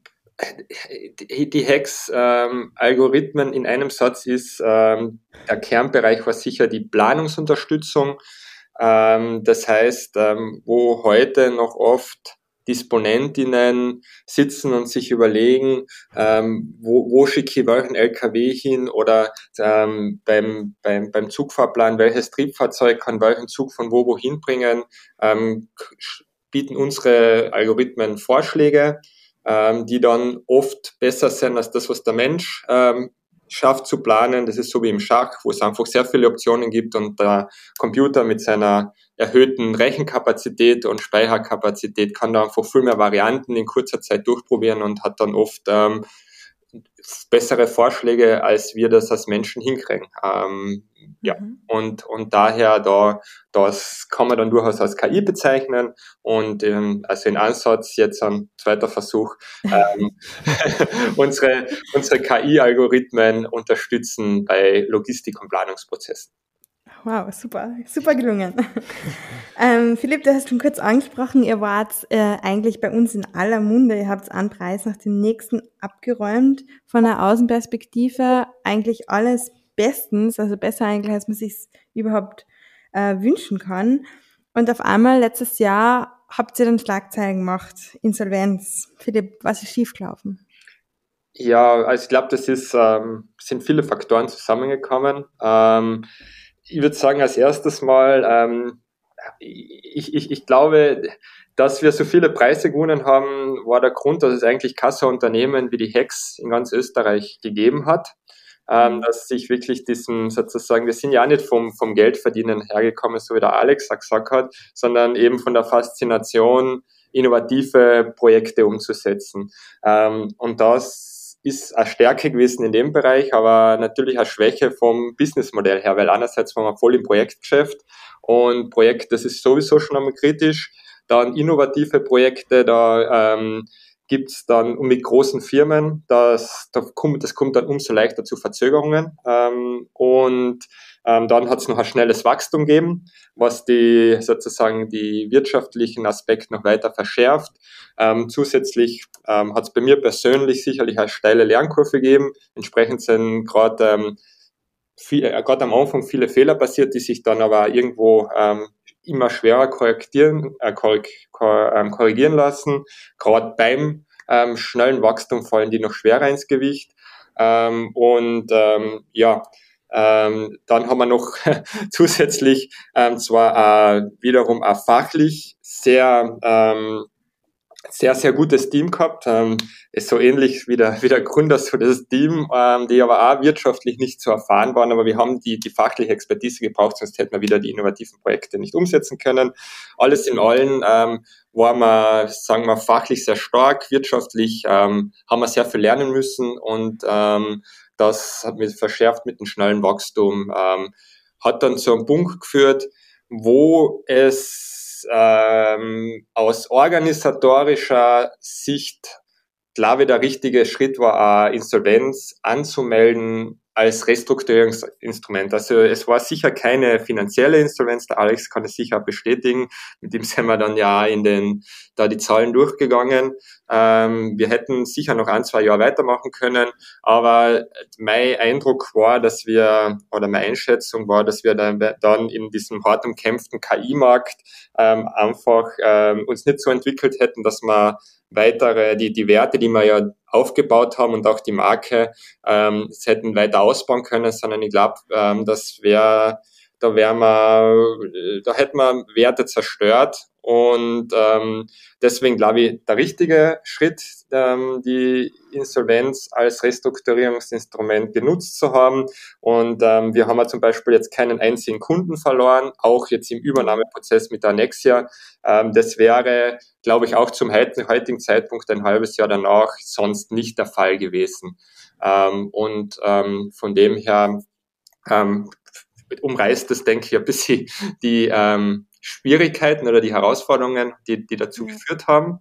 die Hex-Algorithmen ähm, in einem Satz ist, ähm, der Kernbereich war sicher die Planungsunterstützung. Ähm, das heißt, ähm, wo heute noch oft Disponentinnen sitzen und sich überlegen, ähm, wo, wo schicke ich welchen LKW hin oder ähm, beim, beim, beim Zugfahrplan, welches Triebfahrzeug kann welchen Zug von wo wohin bringen, ähm, bieten unsere Algorithmen Vorschläge, ähm, die dann oft besser sind als das, was der Mensch ähm, schafft zu planen. Das ist so wie im Schach, wo es einfach sehr viele Optionen gibt und der Computer mit seiner erhöhten Rechenkapazität und Speicherkapazität kann da einfach viel mehr Varianten in kurzer Zeit durchprobieren und hat dann oft ähm, bessere Vorschläge, als wir das als Menschen hinkriegen. Ähm, ja, mhm. und, und daher da, das kann man dann durchaus als KI bezeichnen und ähm, also in Ansatz jetzt ein zweiter Versuch, ähm, unsere, unsere KI-Algorithmen unterstützen bei Logistik- und Planungsprozessen. Wow, super, super gelungen. ähm, Philipp, du hast schon kurz angesprochen, ihr wart äh, eigentlich bei uns in aller Munde. Ihr habt einen Preis nach dem nächsten abgeräumt. Von der Außenperspektive eigentlich alles bestens, also besser eigentlich, als man sich überhaupt äh, wünschen kann. Und auf einmal letztes Jahr habt ihr dann Schlagzeilen gemacht, Insolvenz. Philipp, was ist schiefgelaufen? Ja, also ich glaube, das ist, ähm, sind viele Faktoren zusammengekommen. Ähm, ich würde sagen, als erstes mal, ähm, ich, ich, ich glaube, dass wir so viele Preise gewonnen haben, war der Grund, dass es eigentlich Kasseunternehmen wie die Hex in ganz Österreich gegeben hat. Ähm, dass sich wirklich diesen sozusagen, wir sind ja nicht vom, vom Geldverdienen hergekommen, so wie der Alex gesagt hat, sondern eben von der Faszination innovative Projekte umzusetzen. Ähm, und das ist eine Stärke gewesen in dem Bereich, aber natürlich eine Schwäche vom Businessmodell her, weil einerseits waren wir voll im Projektgeschäft und Projekt, das ist sowieso schon einmal kritisch. Dann innovative Projekte, da ähm, gibt's dann mit großen Firmen, das, das, kommt, das kommt dann umso leichter zu Verzögerungen. Ähm, und ähm, dann hat es noch ein schnelles Wachstum gegeben, was die sozusagen die wirtschaftlichen Aspekte noch weiter verschärft. Ähm, zusätzlich ähm, hat es bei mir persönlich sicherlich eine steile Lernkurve gegeben. Entsprechend sind gerade ähm, äh, gerade am Anfang viele Fehler passiert, die sich dann aber irgendwo ähm, immer schwerer korrigieren, äh, ähm, korrigieren lassen. Gerade beim ähm, schnellen Wachstum fallen die noch schwerer ins Gewicht. Ähm, und ähm, ja, ähm, dann haben wir noch zusätzlich ähm, zwar äh, wiederum ein fachlich sehr ähm, sehr, sehr gutes Team gehabt. Ähm, ist so ähnlich wie der, wie der Gründer so das Team, ähm, die aber auch wirtschaftlich nicht so erfahren waren, aber wir haben die, die fachliche Expertise gebraucht, sonst hätten wir wieder die innovativen Projekte nicht umsetzen können. Alles in allem ähm, waren wir, sagen wir, fachlich sehr stark, wirtschaftlich ähm, haben wir sehr viel lernen müssen und ähm, das hat mich verschärft mit dem schnellen Wachstum, ähm, hat dann zu einem Punkt geführt, wo es ähm, aus organisatorischer Sicht, glaube ich, der richtige Schritt war, eine Insolvenz anzumelden als Restrukturierungsinstrument. Also es war sicher keine finanzielle Insolvenz, der Alex kann es sicher bestätigen. Mit dem sind wir dann ja in den, da die Zahlen durchgegangen. Ähm, wir hätten sicher noch ein, zwei Jahre weitermachen können, aber mein Eindruck war, dass wir, oder meine Einschätzung war, dass wir dann, dann in diesem hart umkämpften KI-Markt ähm, einfach ähm, uns nicht so entwickelt hätten, dass wir weitere, die, die Werte, die wir ja aufgebaut haben und auch die Marke, ähm, es hätten weiter ausbauen können, sondern ich glaube, ähm, das wäre, da wären wir, da hätten wir Werte zerstört und ähm, deswegen glaube ich, der richtige Schritt, ähm, die Insolvenz als Restrukturierungsinstrument genutzt zu haben. Und ähm, wir haben ja zum Beispiel jetzt keinen einzigen Kunden verloren, auch jetzt im Übernahmeprozess mit Annexia. Ähm, das wäre, glaube ich, auch zum heutigen Zeitpunkt ein halbes Jahr danach sonst nicht der Fall gewesen. Ähm, und ähm, von dem her ähm, umreißt das, denke ich, ein bisschen die ähm, Schwierigkeiten oder die Herausforderungen, die, die dazu geführt haben.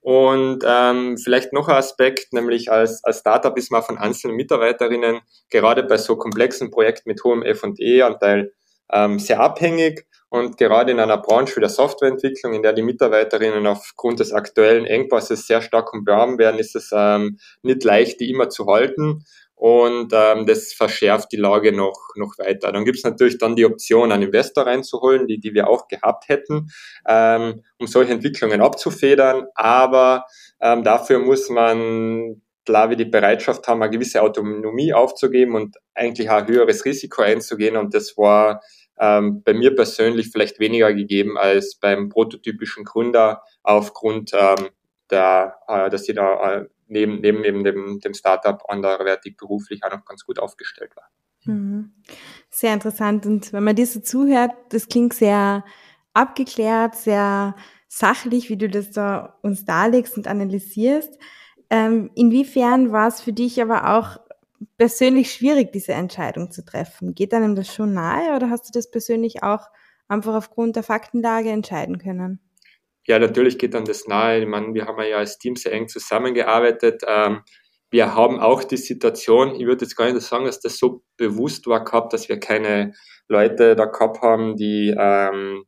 Und ähm, vielleicht noch ein Aspekt, nämlich als, als Startup ist man von einzelnen Mitarbeiterinnen gerade bei so komplexen Projekten mit hohem F&E-Anteil ähm, sehr abhängig. Und gerade in einer Branche wie der Softwareentwicklung, in der die Mitarbeiterinnen aufgrund des aktuellen Engpasses sehr stark umwerben werden, ist es ähm, nicht leicht, die immer zu halten und ähm, das verschärft die Lage noch, noch weiter. Dann gibt es natürlich dann die Option, einen Investor reinzuholen, die, die wir auch gehabt hätten, ähm, um solche Entwicklungen abzufedern, aber ähm, dafür muss man klar wie die Bereitschaft haben, eine gewisse Autonomie aufzugeben und eigentlich ein höheres Risiko einzugehen und das war ähm, bei mir persönlich vielleicht weniger gegeben als beim prototypischen Gründer aufgrund ähm, der, äh, dass sie da äh, neben, neben, neben dem, dem Startup anderweitig beruflich auch noch ganz gut aufgestellt war. Mhm. Sehr interessant. Und wenn man dir so zuhört, das klingt sehr abgeklärt, sehr sachlich, wie du das da uns darlegst und analysierst. Ähm, inwiefern war es für dich aber auch persönlich schwierig, diese Entscheidung zu treffen? Geht einem das schon nahe oder hast du das persönlich auch einfach aufgrund der Faktenlage entscheiden können? Ja, natürlich geht dann das nahe. Ich meine, wir haben ja als Team sehr eng zusammengearbeitet. Ähm, wir haben auch die Situation, ich würde jetzt gar nicht sagen, dass das so bewusst war gehabt, dass wir keine Leute da gehabt haben, die ähm,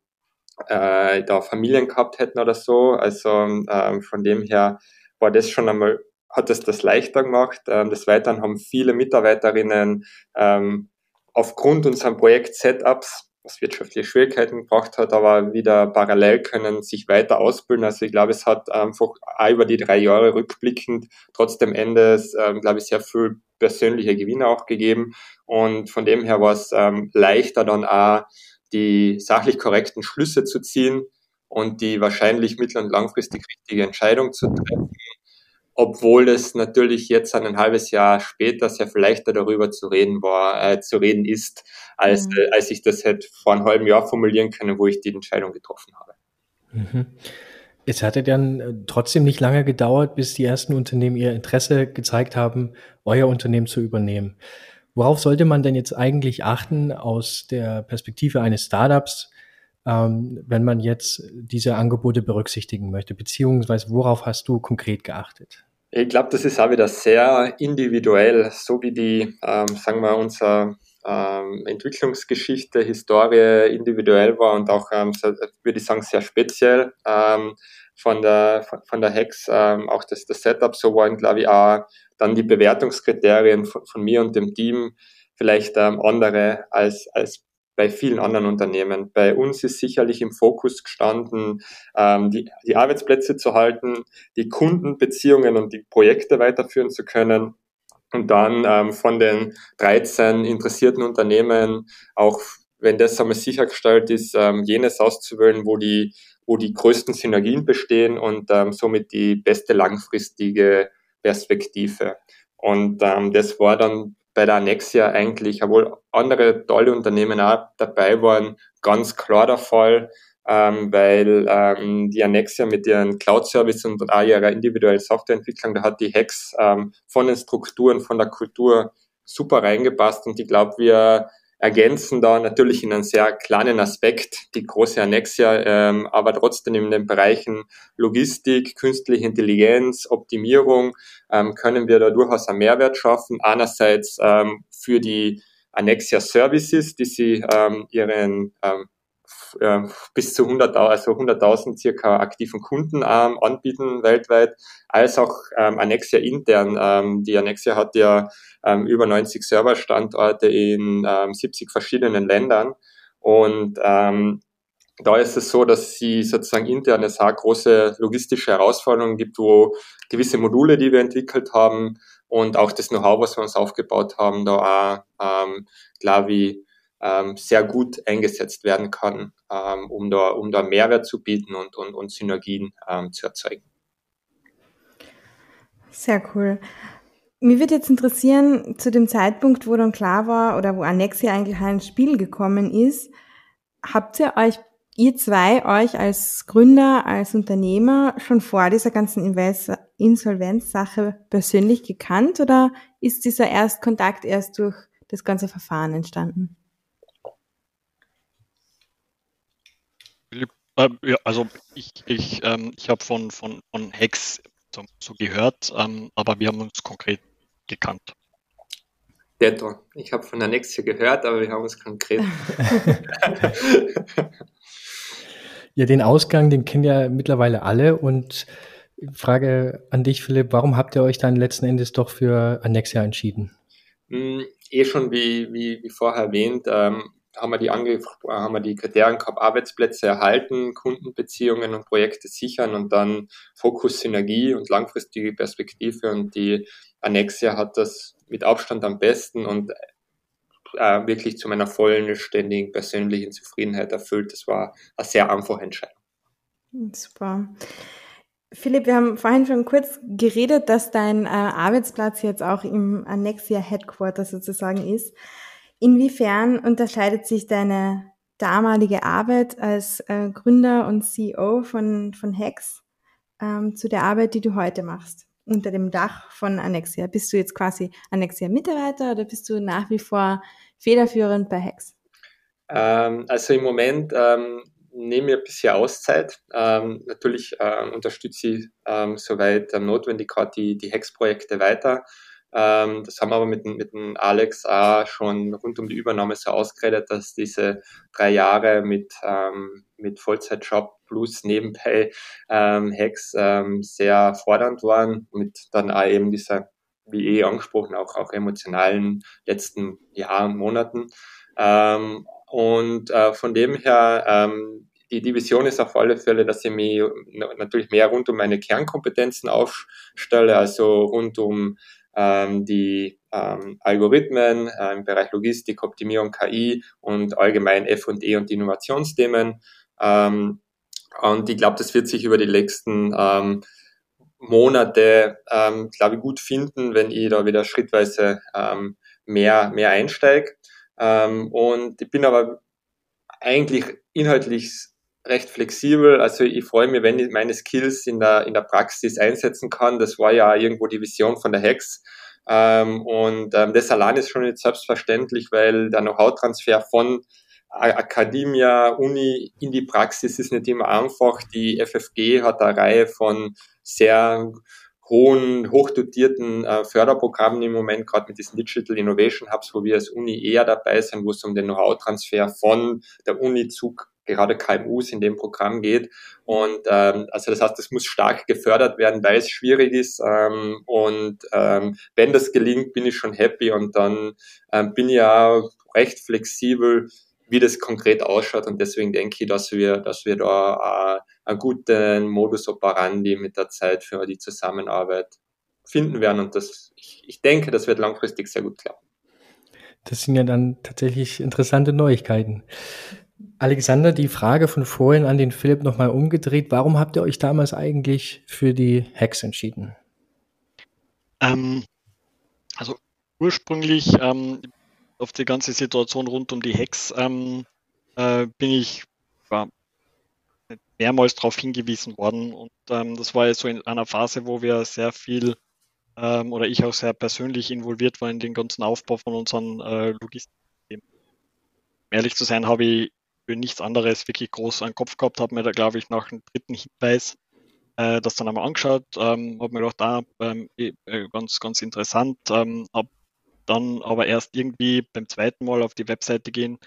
äh, da Familien gehabt hätten oder so. Also ähm, von dem her war das schon einmal, hat es das leichter gemacht. Ähm, des Weiteren haben viele Mitarbeiterinnen ähm, aufgrund unserer Projekt-Setups was wirtschaftliche Schwierigkeiten gebracht hat, aber wieder parallel können sich weiter ausbilden. Also ich glaube, es hat einfach auch über die drei Jahre rückblickend trotzdem Endes, ähm, glaube ich, sehr viel persönliche Gewinne auch gegeben. Und von dem her war es ähm, leichter dann auch die sachlich korrekten Schlüsse zu ziehen und die wahrscheinlich mittel- und langfristig richtige Entscheidung zu treffen obwohl es natürlich jetzt ein halbes Jahr später sehr viel leichter darüber zu reden war, äh, zu reden ist, als, mhm. äh, als ich das hätte vor einem halben Jahr formulieren können, wo ich die Entscheidung getroffen habe. Mhm. Es hatte dann äh, trotzdem nicht lange gedauert, bis die ersten Unternehmen ihr Interesse gezeigt haben, euer Unternehmen zu übernehmen. Worauf sollte man denn jetzt eigentlich achten aus der Perspektive eines Startups, ähm, wenn man jetzt diese Angebote berücksichtigen möchte? Beziehungsweise worauf hast du konkret geachtet? Ich glaube, das ist auch wieder sehr individuell, so wie die, ähm, sagen wir, unser ähm, Entwicklungsgeschichte, Historie individuell war und auch, ähm, würde ich sagen, sehr speziell ähm, von der, von der Hex, ähm, auch das, das Setup so waren, glaube ich, auch dann die Bewertungskriterien von, von mir und dem Team vielleicht ähm, andere als, als bei vielen anderen Unternehmen. Bei uns ist sicherlich im Fokus gestanden, ähm, die, die Arbeitsplätze zu halten, die Kundenbeziehungen und die Projekte weiterführen zu können und dann ähm, von den 13 interessierten Unternehmen auch, wenn das einmal sichergestellt ist, ähm, jenes auszuwählen, wo die, wo die größten Synergien bestehen und ähm, somit die beste langfristige Perspektive. Und ähm, das war dann bei der Annexia eigentlich, obwohl andere tolle Unternehmen auch dabei waren, ganz klar der Fall ähm, weil ähm, die Annexia mit ihren Cloud-Service und auch ihrer individuellen Softwareentwicklung, da hat die Hex ähm, von den Strukturen, von der Kultur super reingepasst und ich glaube, wir ergänzen da natürlich in einem sehr kleinen Aspekt die große Annexia, ähm, aber trotzdem in den Bereichen Logistik, künstliche Intelligenz, Optimierung ähm, können wir da durchaus einen Mehrwert schaffen. Einerseits ähm, für die Annexia Services, die sie ähm, ihren ähm, äh, bis zu 100.000, also 100.000 circa aktiven Kunden ähm, anbieten weltweit, als auch ähm, Annexia intern. Ähm, die Annexia hat ja ähm, über 90 Serverstandorte in ähm, 70 verschiedenen Ländern und ähm, da ist es so, dass sie sozusagen intern es auch große logistische Herausforderungen gibt, wo gewisse Module, die wir entwickelt haben und auch das Know-how, was wir uns aufgebaut haben, da auch, ähm, glaube ich, ähm, sehr gut eingesetzt werden kann, ähm, um, da, um da Mehrwert zu bieten und, und, und Synergien ähm, zu erzeugen. Sehr cool. Mir würde jetzt interessieren, zu dem Zeitpunkt, wo dann klar war oder wo Annexia eigentlich ins Spiel gekommen ist, habt ihr euch, ihr zwei, euch als Gründer, als Unternehmer schon vor dieser ganzen Insolvenzsache persönlich gekannt oder ist dieser Erstkontakt erst durch das ganze Verfahren entstanden? Äh, ja, also ich, ich, ähm, ich habe von, von, von Hex so, so gehört, ähm, aber wir haben uns konkret gekannt. Detto. Ich habe von der Nexia gehört, aber wir haben uns konkret. ja, den Ausgang, den kennen ja mittlerweile alle und Frage an dich, Philipp, warum habt ihr euch dann letzten Endes doch für Annexia entschieden? Mm, eh schon wie, wie, wie vorher erwähnt, ähm, haben wir die, ange haben wir die Kriterien gehabt, Arbeitsplätze erhalten, Kundenbeziehungen und Projekte sichern und dann Fokus, Synergie und langfristige Perspektive. Und die Annexia hat das mit Abstand am besten und äh, wirklich zu meiner vollen, ständigen persönlichen Zufriedenheit erfüllt. Das war eine sehr einfache Entscheidung. Super. Philipp, wir haben vorhin schon kurz geredet, dass dein äh, Arbeitsplatz jetzt auch im Annexia Headquarter sozusagen ist. Inwiefern unterscheidet sich deine damalige Arbeit als äh, Gründer und CEO von, von Hex ähm, zu der Arbeit, die du heute machst, unter dem Dach von Annexia? Bist du jetzt quasi Annexia-Mitarbeiter oder bist du nach wie vor federführend bei Hex? Ähm, also im Moment ähm, nehme ich bisher Auszeit. Ähm, natürlich äh, unterstütze ich ähm, soweit notwendig gerade die, die Hex-Projekte weiter. Ähm, das haben wir aber mit, mit dem Alex auch schon rund um die Übernahme so ausgeredet, dass diese drei Jahre mit, ähm, mit Vollzeitjob plus nebenbei ähm, Hacks ähm, sehr fordernd waren, mit dann auch eben dieser, wie eh angesprochen, auch, auch emotionalen letzten Jahren, Monaten. Ähm, und äh, von dem her, ähm, die Division ist auf alle Fälle, dass ich mich natürlich mehr rund um meine Kernkompetenzen aufstelle, also rund um die ähm, Algorithmen äh, im Bereich Logistik, Optimierung, KI und allgemein F&E und Innovationsthemen. Ähm, und ich glaube, das wird sich über die nächsten ähm, Monate, ähm, glaube ich, gut finden, wenn ich da wieder schrittweise ähm, mehr, mehr einsteige. Ähm, und ich bin aber eigentlich inhaltlich recht flexibel. Also ich freue mich, wenn ich meine Skills in der, in der Praxis einsetzen kann. Das war ja irgendwo die Vision von der Hex. Ähm, und ähm, das allein ist schon nicht selbstverständlich, weil der Know-how-Transfer von Akademia, Uni in die Praxis ist nicht immer einfach. Die FFG hat eine Reihe von sehr hohen, hochdotierten äh, Förderprogrammen im Moment, gerade mit diesen Digital Innovation Hubs, wo wir als Uni eher dabei sind, wo es um den Know-how-Transfer von der Uni zu gerade KMUs in dem Programm geht. Und ähm, also das heißt, es muss stark gefördert werden, weil es schwierig ist. Ähm, und ähm, wenn das gelingt, bin ich schon happy und dann ähm, bin ich ja recht flexibel, wie das konkret ausschaut. Und deswegen denke ich, dass wir, dass wir da äh, einen guten Modus operandi mit der Zeit für die Zusammenarbeit finden werden. Und das, ich, ich denke, das wird langfristig sehr gut klappen. Das sind ja dann tatsächlich interessante Neuigkeiten. Alexander, die Frage von vorhin an den Philipp nochmal umgedreht. Warum habt ihr euch damals eigentlich für die Hex entschieden? Ähm, also ursprünglich ähm, auf die ganze Situation rund um die Hex ähm, äh, bin ich ja, mehrmals darauf hingewiesen worden. Und ähm, das war ja so in einer Phase, wo wir sehr viel ähm, oder ich auch sehr persönlich involviert war in den ganzen Aufbau von unseren äh. Um ehrlich zu sein, habe ich für nichts anderes wirklich groß an den Kopf gehabt, habe mir da, glaube ich, nach dem dritten Hinweis äh, das dann einmal angeschaut, ähm, habe mir gedacht, ah, ähm, eh, äh, ganz, ganz interessant, ähm, habe dann aber erst irgendwie beim zweiten Mal auf die Webseite gehen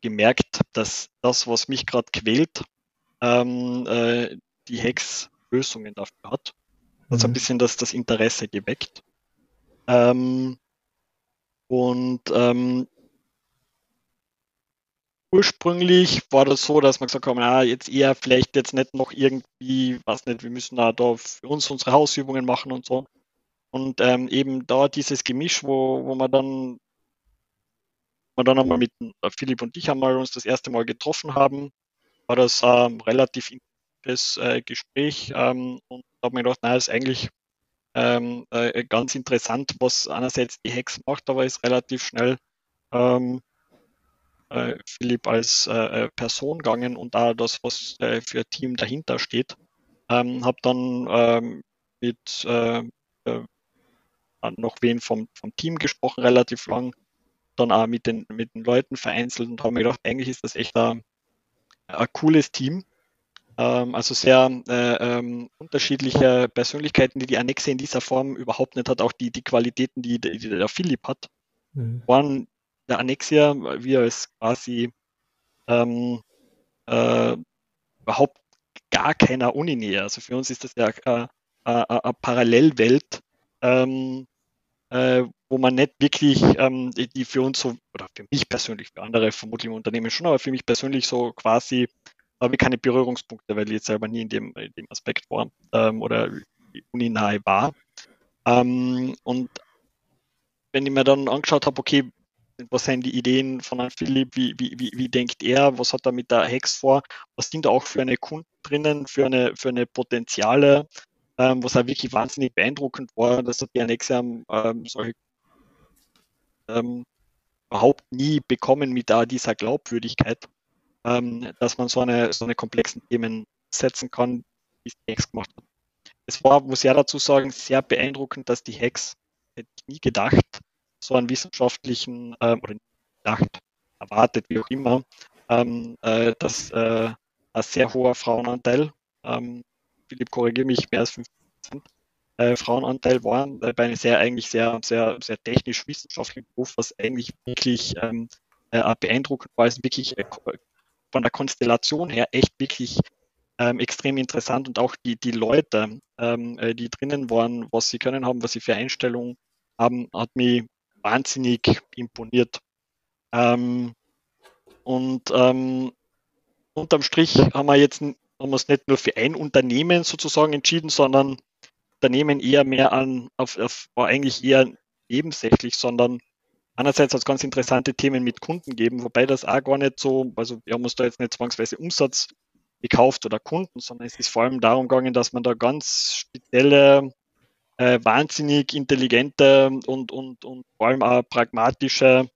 gemerkt, dass das, was mich gerade quält, ähm, äh, die Hex Lösungen dafür hat. Das hat ein mhm. bisschen das, das Interesse geweckt. Ähm, und ähm, ursprünglich war das so, dass man gesagt haben, na, jetzt eher vielleicht jetzt nicht noch irgendwie, was nicht, wir müssen da, da für uns unsere Hausübungen machen und so. Und ähm, eben da dieses Gemisch, wo, wo man dann, man dann einmal mit äh, Philipp und ich einmal uns das erste Mal getroffen haben, war das ähm, relativ intensives äh, Gespräch ähm, und habe mir gedacht, na, ist eigentlich ähm, äh, ganz interessant, was einerseits die Hex macht, aber ist relativ schnell ähm, äh, Philipp als äh, äh, Person gegangen und da das, was äh, für Team dahinter steht. Ähm, habe dann ähm, mit äh, äh, noch wen vom, vom Team gesprochen, relativ lang, dann auch mit den, mit den Leuten vereinzelt und habe mir gedacht, eigentlich ist das echt ein, ein cooles Team. Ähm, also sehr äh, ähm, unterschiedliche Persönlichkeiten, die die Annexe in dieser Form überhaupt nicht hat, auch die, die Qualitäten, die, die der Philipp hat, mhm. waren der Annexia, wir als quasi ähm, äh, überhaupt gar keiner Uni näher. Also für uns ist das ja äh, eine Parallelwelt, ähm, äh, wo man nicht wirklich, ähm, die, die, für uns so, oder für mich persönlich, für andere vermutlich im Unternehmen schon, aber für mich persönlich so quasi habe ich keine Berührungspunkte, weil ich jetzt selber nie in dem, in dem Aspekt war ähm, oder Uni nahe war. Ähm, und wenn ich mir dann angeschaut habe, okay, was sind die Ideen von Herrn Philipp, wie, wie, wie, wie denkt er, was hat er mit der Hex vor, was sind da auch für eine Kunden drinnen, für eine, für eine Potenziale, ähm, was auch wirklich wahnsinnig beeindruckend war, dass die Annexe ähm, solche ähm, überhaupt nie bekommen mit dieser Glaubwürdigkeit, ähm, dass man so eine, so eine komplexen Themen setzen kann, wie es die Hex gemacht hat. Es war, muss ich ja dazu sagen, sehr beeindruckend, dass die Hex, hätte ich nie gedacht, so einen wissenschaftlichen ähm, oder gedacht, erwartet, wie auch immer, ähm, äh, dass äh, ein sehr hoher Frauenanteil, ähm, Philipp korrigiere mich, mehr als 50 Prozent äh, Frauenanteil waren, äh, bei einem sehr eigentlich sehr, sehr, sehr technisch-wissenschaftlichen Beruf, was eigentlich wirklich ähm, äh, beeindruckend war, ist wirklich äh, von der Konstellation her echt wirklich ähm, extrem interessant und auch die, die Leute, ähm, äh, die drinnen waren, was sie können haben, was sie für Einstellungen haben, hat mich wahnsinnig imponiert. Ähm, und ähm, unterm Strich haben wir jetzt haben wir es nicht nur für ein Unternehmen sozusagen entschieden, sondern Unternehmen eher mehr an, auf, auf war eigentlich eher nebensächlich, sondern einerseits hat es ganz interessante Themen mit Kunden geben, wobei das auch gar nicht so, also wir haben uns da jetzt nicht zwangsweise Umsatz gekauft oder Kunden, sondern es ist vor allem darum gegangen, dass man da ganz spezielle äh, wahnsinnig intelligente und, und, und vor allem auch pragmatische,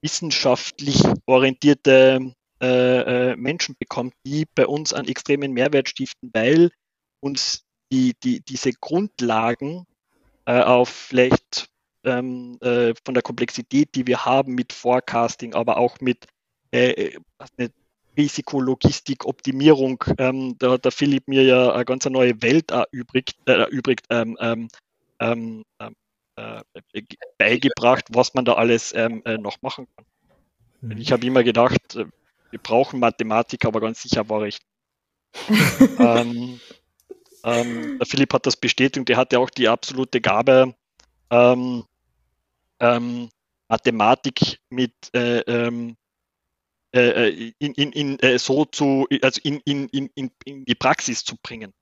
wissenschaftlich orientierte äh, äh, Menschen bekommt, die bei uns einen extremen Mehrwert stiften, weil uns die, die, diese Grundlagen äh, auf vielleicht ähm, äh, von der Komplexität, die wir haben mit Forecasting, aber auch mit äh, äh Risikologistik, Optimierung, ähm, da hat der Philipp mir ja eine ganz neue Welt erübrigt, äh, erübrigt, ähm, ähm, ähm, ähm äh, beigebracht, was man da alles ähm, äh, noch machen kann. Mhm. Ich habe immer gedacht, äh, wir brauchen Mathematik, aber ganz sicher war ich. der Philipp hat das bestätigt, der hatte auch die absolute Gabe, Mathematik mit äh, ähm, äh, äh, in, in, in, äh, so zu, also in, in, in, in die Praxis zu bringen.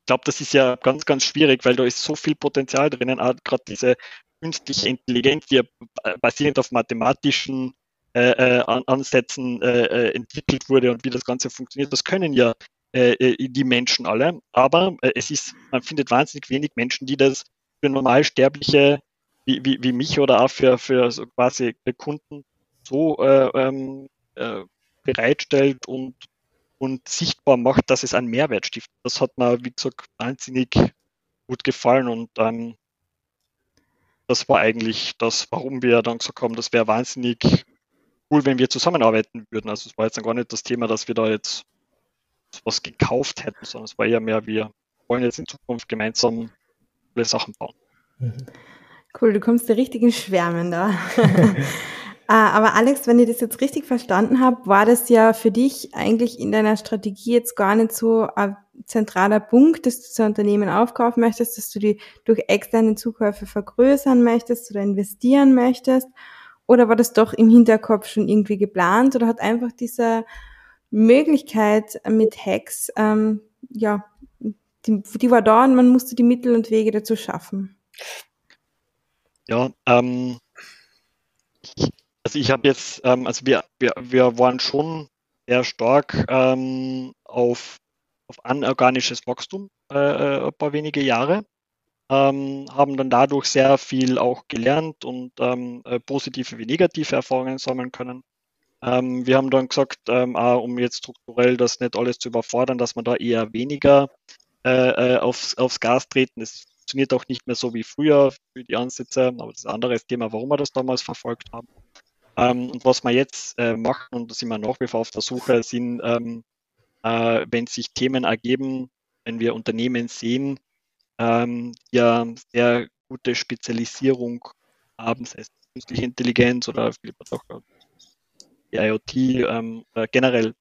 Ich glaube, das ist ja ganz, ganz schwierig, weil da ist so viel Potenzial drinnen, gerade diese künstliche Intelligenz, die ja basierend auf mathematischen äh, äh Ansätzen äh, entwickelt wurde und wie das Ganze funktioniert, das können ja die Menschen alle, aber es ist, man findet wahnsinnig wenig Menschen, die das für Normalsterbliche wie, wie, wie mich oder auch für, für so quasi Kunden so ähm, äh, bereitstellt und, und sichtbar macht, dass es einen Mehrwert stiftet. Das hat mir, wie gesagt, wahnsinnig gut gefallen und ähm, das war eigentlich das, warum wir dann gesagt haben, das wäre wahnsinnig cool, wenn wir zusammenarbeiten würden. Also es war jetzt gar nicht das Thema, dass wir da jetzt was gekauft hätten, sondern es war eher mehr, wir wollen jetzt in Zukunft gemeinsam viele Sachen bauen. Cool, du kommst der richtigen Schwärmen da. Ah, aber Alex, wenn ich das jetzt richtig verstanden habe, war das ja für dich eigentlich in deiner Strategie jetzt gar nicht so ein zentraler Punkt, dass du das Unternehmen aufkaufen möchtest, dass du die durch externe Zukäufe vergrößern möchtest oder investieren möchtest? Oder war das doch im Hinterkopf schon irgendwie geplant oder hat einfach diese Möglichkeit mit Hacks, ähm, ja, die, die war da und man musste die Mittel und Wege dazu schaffen? Ja, ähm, also ich habe jetzt, ähm, also wir, wir, wir waren schon sehr stark ähm, auf, auf anorganisches Wachstum äh, äh, ein paar wenige Jahre, ähm, haben dann dadurch sehr viel auch gelernt und ähm, äh, positive wie negative Erfahrungen sammeln können. Ähm, wir haben dann gesagt, ähm, auch, um jetzt strukturell das nicht alles zu überfordern, dass man da eher weniger äh, äh aufs, aufs Gas treten. Es funktioniert auch nicht mehr so wie früher für die Ansätze, aber das ist ein anderes Thema, warum wir das damals verfolgt haben. Ähm, und was wir jetzt äh, machen, und da sind wir nach wie vor auf der Suche, sind, ähm, äh, wenn sich Themen ergeben, wenn wir Unternehmen sehen, ähm, die ja sehr gute Spezialisierung haben, sei es künstliche Intelligenz oder auch die IoT, ähm, äh, generell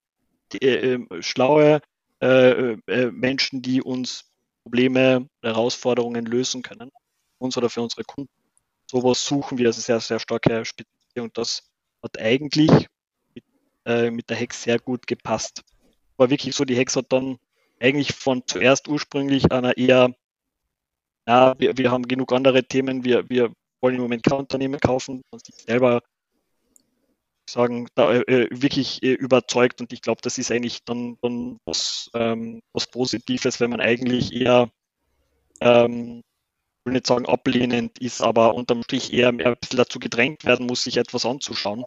die, äh, ähm, schlaue äh, äh, Menschen, die uns Probleme, Herausforderungen lösen können, uns oder für unsere Kunden. Sowas suchen wir, also sehr, sehr starke Spezialisierung das hat eigentlich mit, äh, mit der Hex sehr gut gepasst. War wirklich so, die Hex hat dann eigentlich von zuerst ursprünglich einer eher, na, wir, wir haben genug andere Themen, wir, wir wollen im Moment kein Unternehmen kaufen und sich selber sagen, da äh, wirklich äh, überzeugt und ich glaube, das ist eigentlich dann, dann was, ähm, was Positives, wenn man eigentlich eher ähm, will nicht sagen ablehnend ist, aber unterm Strich eher ein bisschen dazu gedrängt werden muss, sich etwas anzuschauen.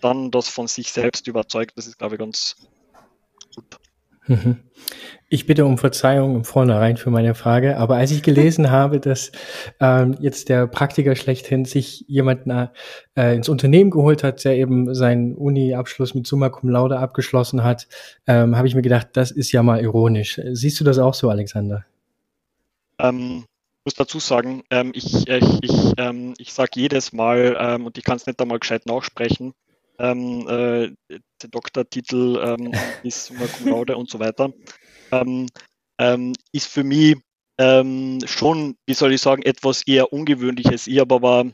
Dann das von sich selbst überzeugt, das ist, glaube ich, ganz gut. Mhm. Ich bitte um Verzeihung im Vornherein für meine Frage, aber als ich gelesen habe, dass ähm, jetzt der Praktiker schlechthin sich jemanden äh, ins Unternehmen geholt hat, der eben seinen Uni-Abschluss mit Summa Cum Laude abgeschlossen hat, ähm, habe ich mir gedacht, das ist ja mal ironisch. Siehst du das auch so, Alexander? Ähm, muss dazu sagen, ähm, ich, ich, ich, ähm, ich sage jedes Mal, ähm, und ich kann es nicht einmal gescheit nachsprechen, ähm, äh, der Doktortitel ähm, ist Summa Cum Laude und so weiter, ähm, ähm, ist für mich ähm, schon, wie soll ich sagen, etwas eher Ungewöhnliches. Ich aber,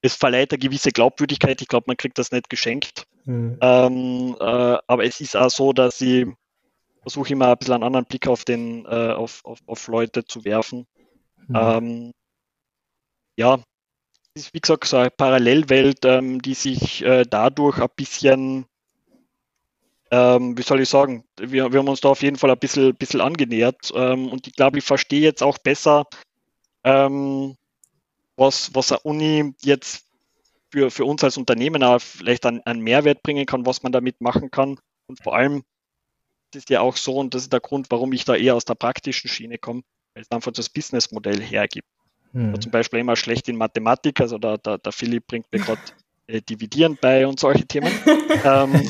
es verleiht eine gewisse Glaubwürdigkeit. Ich glaube, man kriegt das nicht geschenkt. Mhm. Äh, aber es ist auch so, dass ich versuche immer ein bisschen einen anderen Blick auf, den, äh, auf, auf, auf Leute zu werfen. Mhm. Ähm, ja, ist wie gesagt so eine Parallelwelt, ähm, die sich äh, dadurch ein bisschen, ähm, wie soll ich sagen, wir, wir haben uns da auf jeden Fall ein bisschen, bisschen angenähert ähm, und ich glaube, ich verstehe jetzt auch besser, ähm, was, was eine Uni jetzt für, für uns als Unternehmen auch vielleicht einen, einen Mehrwert bringen kann, was man damit machen kann. Und vor allem ist ja auch so, und das ist der Grund, warum ich da eher aus der praktischen Schiene komme, weil es einfach das Businessmodell hergibt. Mhm. Zum Beispiel immer schlecht in Mathematik, also der, der, der Philipp bringt mir gerade äh, Dividieren bei und solche Themen. ähm,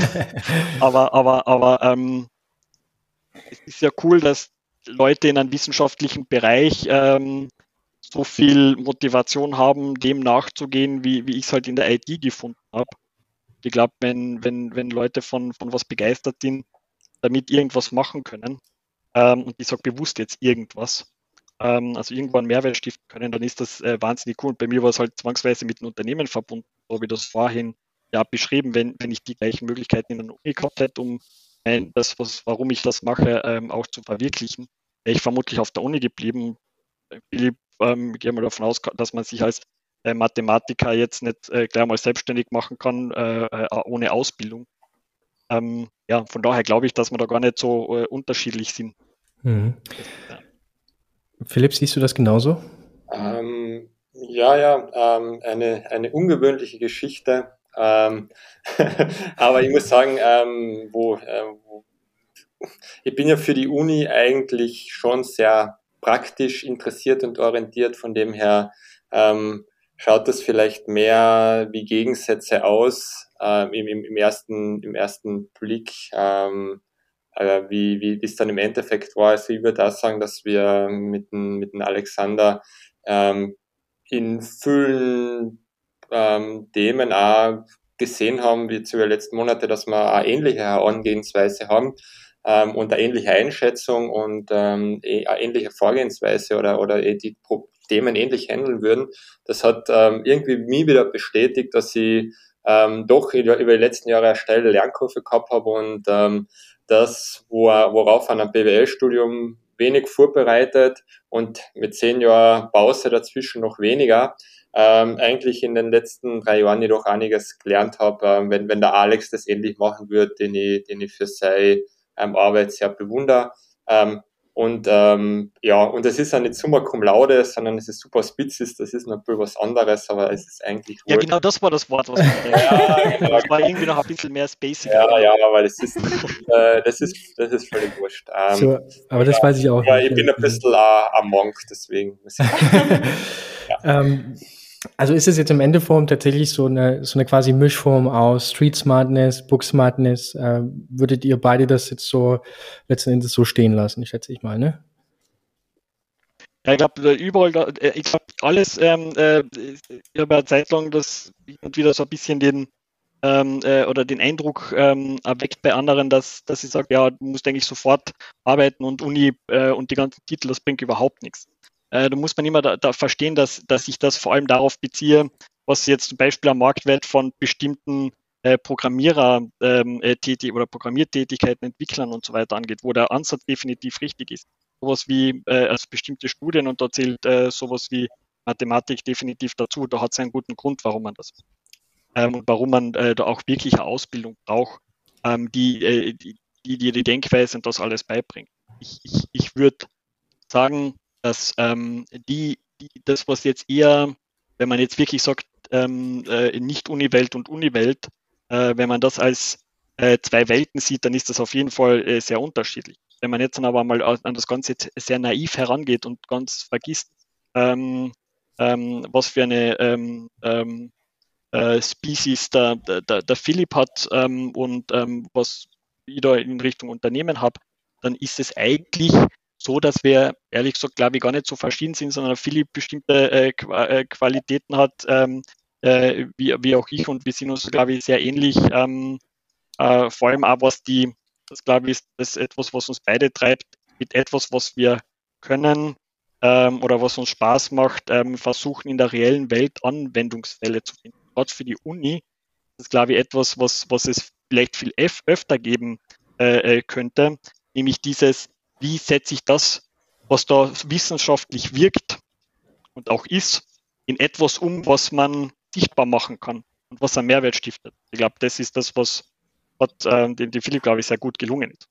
aber aber, aber ähm, es ist ja cool, dass Leute in einem wissenschaftlichen Bereich ähm, so viel Motivation haben, dem nachzugehen, wie, wie ich es halt in der IT gefunden habe. Ich glaube, wenn, wenn, wenn Leute von, von was begeistert sind, damit irgendwas machen können, ähm, und ich sage bewusst jetzt irgendwas, ähm, also irgendwo einen Mehrwert stiften können, dann ist das äh, wahnsinnig cool. bei mir war es halt zwangsweise mit einem Unternehmen verbunden, so wie das vorhin ja beschrieben, wenn, wenn ich die gleichen Möglichkeiten in der Uni gehabt hätte, um äh, das, was, warum ich das mache, ähm, auch zu verwirklichen, wäre ich vermutlich auf der Uni geblieben. Philipp, ähm, ich gehe mal davon aus, dass man sich als äh, Mathematiker jetzt nicht äh, gleich mal selbstständig machen kann, äh, äh ohne Ausbildung. Ähm, ja, von daher glaube ich, dass wir da gar nicht so äh, unterschiedlich sind. Mhm. Ja. Philipp, siehst du das genauso? Ähm, ja, ja, ähm, eine, eine ungewöhnliche Geschichte. Ähm, aber ich muss sagen, ähm, wo, äh, wo, ich bin ja für die Uni eigentlich schon sehr praktisch interessiert und orientiert. Von dem her ähm, schaut das vielleicht mehr wie Gegensätze aus ähm, im, im, ersten, im ersten Blick. Ähm, äh, wie, wie es dann im Endeffekt war. Also ich würde auch sagen, dass wir mit dem, mit dem Alexander ähm, in vielen ähm, Themen auch gesehen haben, wie über die letzten Monate, dass wir eine ähnliche Herangehensweise haben ähm, und eine ähnliche Einschätzung und ähm, eh, eine ähnliche Vorgehensweise oder, oder eh die Themen ähnlich handeln würden. Das hat ähm, irgendwie mich wieder bestätigt, dass ich ähm, doch über die letzten Jahre eine steile Lernkurve gehabt habe und ähm, das, wo, worauf an einem BWL-Studium wenig vorbereitet und mit zehn Jahren Pause dazwischen noch weniger, ähm, eigentlich in den letzten drei Jahren jedoch einiges gelernt habe, ähm, wenn, wenn der Alex das ähnlich machen würde, den ich, den ich für seine ähm, Arbeit sehr bewundere. Ähm, und ähm, ja, und es ist ja nicht Summa Cum Laude, sondern es ist Super Spitzes, das ist natürlich was anderes, aber es ist eigentlich. Ja, genau das war das Wort, was ich ja, genau. Das war irgendwie noch ein bisschen mehr spacey. Ja, ja, aber das ist, äh, das ist, das ist völlig wurscht. Ähm, so, aber das ja, weiß ich auch. Ja, ich bin ein bisschen äh, am Monk, deswegen. ja. ähm, also ist es jetzt im Endeform tatsächlich so eine, so eine quasi Mischform aus Street Smartness, Book Smartness? Äh, würdet ihr beide das jetzt so letzten Endes so stehen lassen, schätze ich mal, ne? Ja, ich glaube, überall, äh, ich glaube, alles, ähm, äh, ich eine Zeit lang das und wieder so ein bisschen den, ähm, äh, oder den Eindruck ähm, erweckt bei anderen, dass, dass ich sage, ja, du musst eigentlich sofort arbeiten und Uni äh, und die ganzen Titel, das bringt überhaupt nichts. Äh, da muss man immer da, da verstehen, dass, dass ich das vor allem darauf beziehe, was jetzt zum Beispiel am Marktwert von bestimmten äh, Programmierer ähm, äh, tätig oder Programmiertätigkeiten, Entwicklern und so weiter angeht, wo der Ansatz definitiv richtig ist. Sowas wie äh, also bestimmte Studien und da zählt äh, sowas wie Mathematik definitiv dazu. Da hat es einen guten Grund, warum man das ähm, und warum man äh, da auch wirklich eine Ausbildung braucht, ähm, die, äh, die, die die Denkweise und das alles beibringt. Ich, ich, ich würde sagen, dass ähm, die, die, das, was jetzt eher, wenn man jetzt wirklich sagt, ähm, äh, nicht Uniwelt und Uniwelt, äh, wenn man das als äh, zwei Welten sieht, dann ist das auf jeden Fall äh, sehr unterschiedlich. Wenn man jetzt dann aber mal an das Ganze sehr naiv herangeht und ganz vergisst, ähm, ähm, was für eine ähm, ähm, äh, Species der, der, der Philipp hat und was ich da in Richtung Unternehmen habe, dann ist es eigentlich so, dass wir ehrlich gesagt, glaube ich, gar nicht so verschieden sind, sondern Philipp bestimmte äh, äh, Qualitäten hat, ähm, äh, wie, wie auch ich und wir sind uns, glaube ich, sehr ähnlich. Ähm, äh, vor allem auch, was die, das glaube ich, ist das etwas, was uns beide treibt, mit etwas, was wir können ähm, oder was uns Spaß macht, ähm, versuchen in der reellen Welt Anwendungsfälle zu finden. Gerade für die Uni das ist, glaube ich, etwas, was, was es vielleicht viel öfter geben äh, äh, könnte, nämlich dieses wie setze ich das, was da wissenschaftlich wirkt und auch ist, in etwas um, was man sichtbar machen kann und was einen Mehrwert stiftet. Ich glaube, das ist das, was hat, äh, dem, dem Philipp, glaube ich, sehr gut gelungen ist.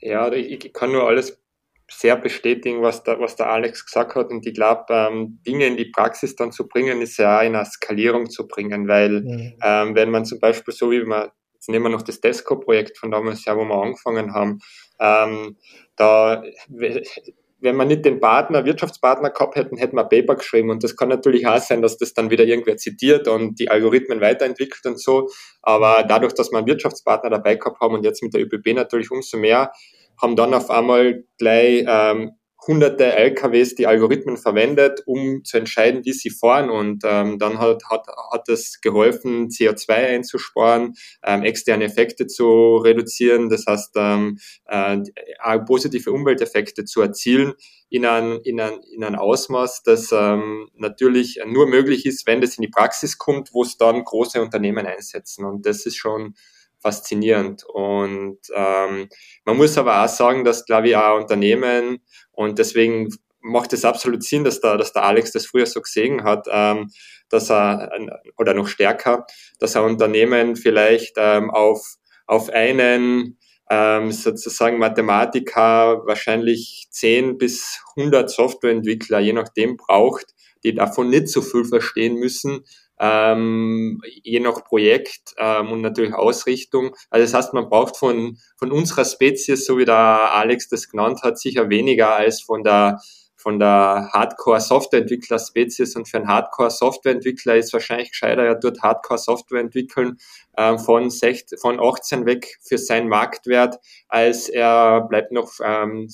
Ja, ich, ich kann nur alles sehr bestätigen, was der, was der Alex gesagt hat. Und ich glaube, ähm, Dinge in die Praxis dann zu bringen, ist ja auch in eine Skalierung zu bringen, weil mhm. ähm, wenn man zum Beispiel so wie man, jetzt nehmen wir noch das Desco-Projekt von damals ja, wo wir angefangen haben, ähm, da wenn wir nicht den Partner, Wirtschaftspartner gehabt hätten, hätten wir Paper geschrieben. Und das kann natürlich auch sein, dass das dann wieder irgendwer zitiert und die Algorithmen weiterentwickelt und so. Aber dadurch, dass wir einen Wirtschaftspartner dabei gehabt haben und jetzt mit der ÖBB natürlich umso mehr, haben dann auf einmal gleich ähm, hunderte LKWs die Algorithmen verwendet, um zu entscheiden, wie sie fahren. Und ähm, dann hat, hat, hat es geholfen, CO2 einzusparen, ähm, externe Effekte zu reduzieren, das heißt, ähm, äh, positive Umwelteffekte zu erzielen in ein, in ein, in ein Ausmaß, das ähm, natürlich nur möglich ist, wenn das in die Praxis kommt, wo es dann große Unternehmen einsetzen. Und das ist schon faszinierend. Und ähm, man muss aber auch sagen, dass, glaube ich, auch Unternehmen und deswegen macht es absolut Sinn, dass der, dass der Alex das früher so gesehen hat, ähm, dass er, oder noch stärker, dass er Unternehmen vielleicht ähm, auf, auf einen ähm, sozusagen Mathematiker wahrscheinlich 10 bis 100 Softwareentwickler, je nachdem, braucht, die davon nicht so viel verstehen müssen, ähm, je nach Projekt ähm, und natürlich Ausrichtung. Also das heißt, man braucht von, von unserer Spezies, so wie der Alex das genannt hat, sicher weniger als von der von der Hardcore-Softwareentwickler-Spezies und für einen Hardcore-Softwareentwickler ist wahrscheinlich gescheiter, ja dort Hardcore-Software entwickeln äh, von, 16, von 18 weg für seinen Marktwert, als er bleibt noch ähm,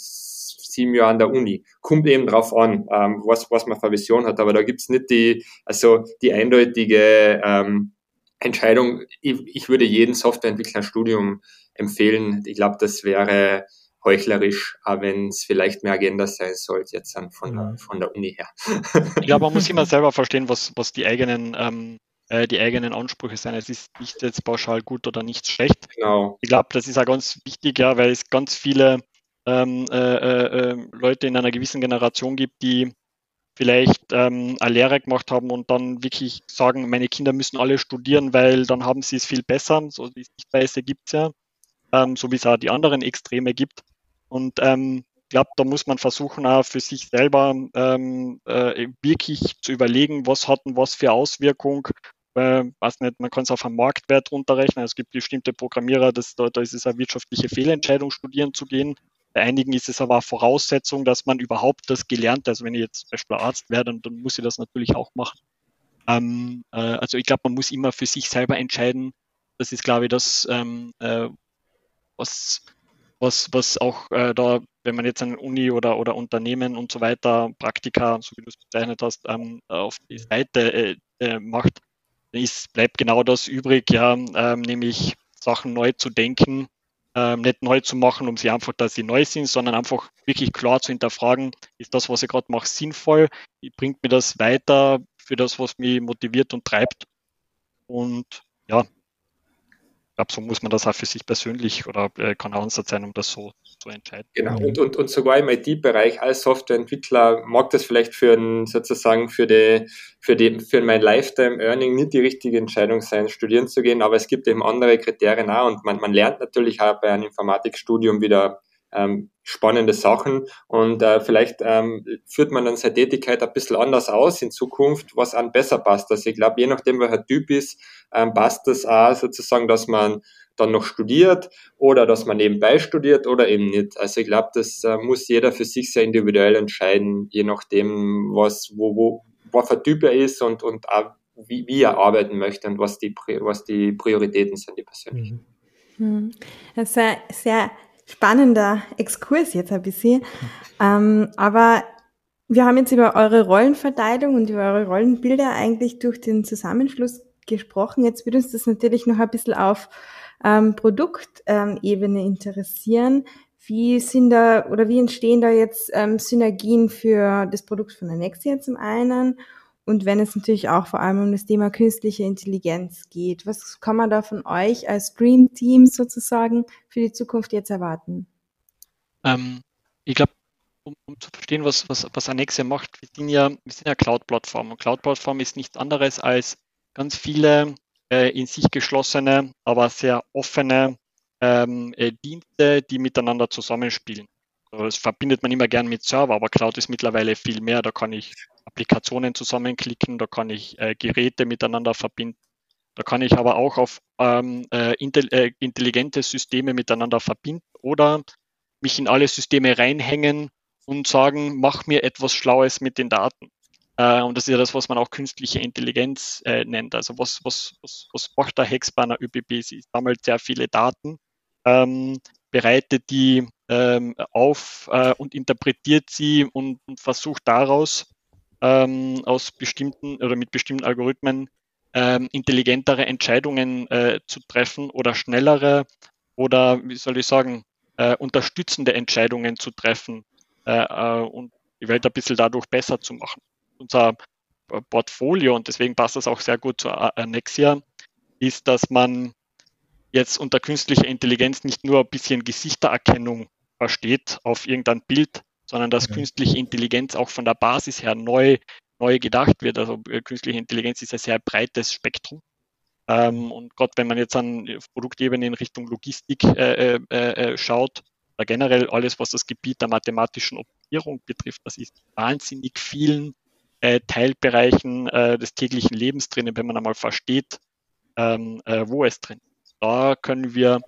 sieben Jahre an der Uni. Kommt eben drauf an, ähm, was, was man für Vision hat. Aber da gibt's nicht die, also die eindeutige ähm, Entscheidung. Ich, ich würde jeden Softwareentwickler ein Studium empfehlen. Ich glaube, das wäre heuchlerisch, auch wenn es vielleicht mehr Agenda sein sollte, jetzt dann von, der, von der Uni her. ich glaube, man muss immer selber verstehen, was, was die eigenen ähm, äh, die eigenen Ansprüche sein. Es ist nicht jetzt pauschal gut oder nicht schlecht. Genau. Ich glaube, das ist auch ganz wichtig, ja, weil es ganz viele ähm, äh, äh, ähm, Leute in einer gewissen Generation gibt, die vielleicht ähm, eine Lehre gemacht haben und dann wirklich sagen, meine Kinder müssen alle studieren, weil dann haben sie es viel besser. So die Sichtweise gibt es ja, ähm, so wie es auch die anderen Extreme gibt. Und ähm, ich glaube, da muss man versuchen, auch für sich selber ähm, äh, wirklich zu überlegen, was hat denn was für Auswirkung. Äh, weiß nicht, man kann es auf einen Marktwert runterrechnen. Es gibt bestimmte Programmierer, das, da, da ist es eine wirtschaftliche Fehlentscheidung, studieren zu gehen. Bei einigen ist es aber Voraussetzung, dass man überhaupt das gelernt, also wenn ich jetzt zum Beispiel Arzt werde, dann, dann muss ich das natürlich auch machen. Ähm, äh, also ich glaube, man muss immer für sich selber entscheiden. Das ist, glaube ich, das, ähm, äh, was, was, was auch äh, da, wenn man jetzt an Uni oder, oder Unternehmen und so weiter, Praktika, so wie du es bezeichnet hast, ähm, auf die Seite äh, äh, macht, ist, bleibt genau das übrig, ja, ähm, nämlich Sachen neu zu denken, ähm, nicht neu zu machen, um sie einfach, dass sie neu sind, sondern einfach wirklich klar zu hinterfragen, ist das, was ich gerade mache, sinnvoll? Bringt mir das weiter für das, was mich motiviert und treibt? Und ja, ich glaube, so muss man das auch für sich persönlich oder äh, kann auch Ansatz sein, um das so zu entscheiden. Genau, und, und, und sogar im IT-Bereich als Softwareentwickler mag das vielleicht für ein, sozusagen für die, für die, für mein Lifetime-Earning nicht die richtige Entscheidung sein, studieren zu gehen, aber es gibt eben andere Kriterien auch und man, man lernt natürlich auch bei einem Informatikstudium wieder ähm, spannende Sachen und äh, vielleicht ähm, führt man dann seine Tätigkeit ein bisschen anders aus in Zukunft, was an besser passt. Also ich glaube, je nachdem, welcher Typ ist, ähm, passt das auch sozusagen, dass man dann noch studiert oder dass man nebenbei studiert oder eben nicht. Also ich glaube, das äh, muss jeder für sich sehr individuell entscheiden, je nachdem, was, wo, wo, was für Typ er ist und, und auch wie, wie er arbeiten möchte und was die, was die Prioritäten sind, die persönlichen. Mhm. Das ist ein sehr spannender Exkurs jetzt ein bisschen. Ähm, aber wir haben jetzt über eure Rollenverteilung und über eure Rollenbilder eigentlich durch den Zusammenschluss gesprochen. Jetzt würde uns das natürlich noch ein bisschen auf ähm, Produktebene interessieren. Wie sind da oder wie entstehen da jetzt ähm, Synergien für das Produkt von der Nexia zum einen und wenn es natürlich auch vor allem um das Thema künstliche Intelligenz geht? Was kann man da von euch als Dream Team sozusagen für die Zukunft jetzt erwarten? Ähm, ich glaube, um, um, zu verstehen, was, was, was Anexia macht, wir sind ja, wir sind ja Cloud-Plattform und Cloud-Plattform ist nichts anderes als ganz viele äh, in sich geschlossene, aber sehr offene ähm, äh, Dienste, die miteinander zusammenspielen. Das verbindet man immer gern mit Server, aber Cloud ist mittlerweile viel mehr. Da kann ich Applikationen zusammenklicken, da kann ich äh, Geräte miteinander verbinden. Da kann ich aber auch auf ähm, äh, äh intelligente Systeme miteinander verbinden oder mich in alle Systeme reinhängen und sagen, mach mir etwas Schlaues mit den Daten. Äh, und das ist ja das, was man auch künstliche Intelligenz äh, nennt. Also was, was, was, was macht der Hex bei einer ÖBB? Sie sammelt sehr viele Daten, ähm, bereitet die ähm, auf äh, und interpretiert sie und, und versucht daraus ähm, aus bestimmten oder mit bestimmten Algorithmen ähm, intelligentere Entscheidungen äh, zu treffen oder schnellere oder wie soll ich sagen, äh, unterstützende Entscheidungen zu treffen äh, und die Welt ein bisschen dadurch besser zu machen. Unser Portfolio, und deswegen passt das auch sehr gut zu Annexia, ist, dass man jetzt unter künstlicher Intelligenz nicht nur ein bisschen Gesichtererkennung versteht auf irgendein Bild, sondern dass mhm. künstliche Intelligenz auch von der Basis her neu, neu gedacht wird. Also äh, künstliche Intelligenz ist ein sehr breites Spektrum. Ähm, und gerade wenn man jetzt an Produktebene in Richtung Logistik äh, äh, äh, schaut, oder generell alles, was das Gebiet der mathematischen Optimierung betrifft, das ist wahnsinnig vielen äh, Teilbereichen äh, des täglichen Lebens drinnen, wenn man einmal versteht, ähm, wo es drin ist. Da können wir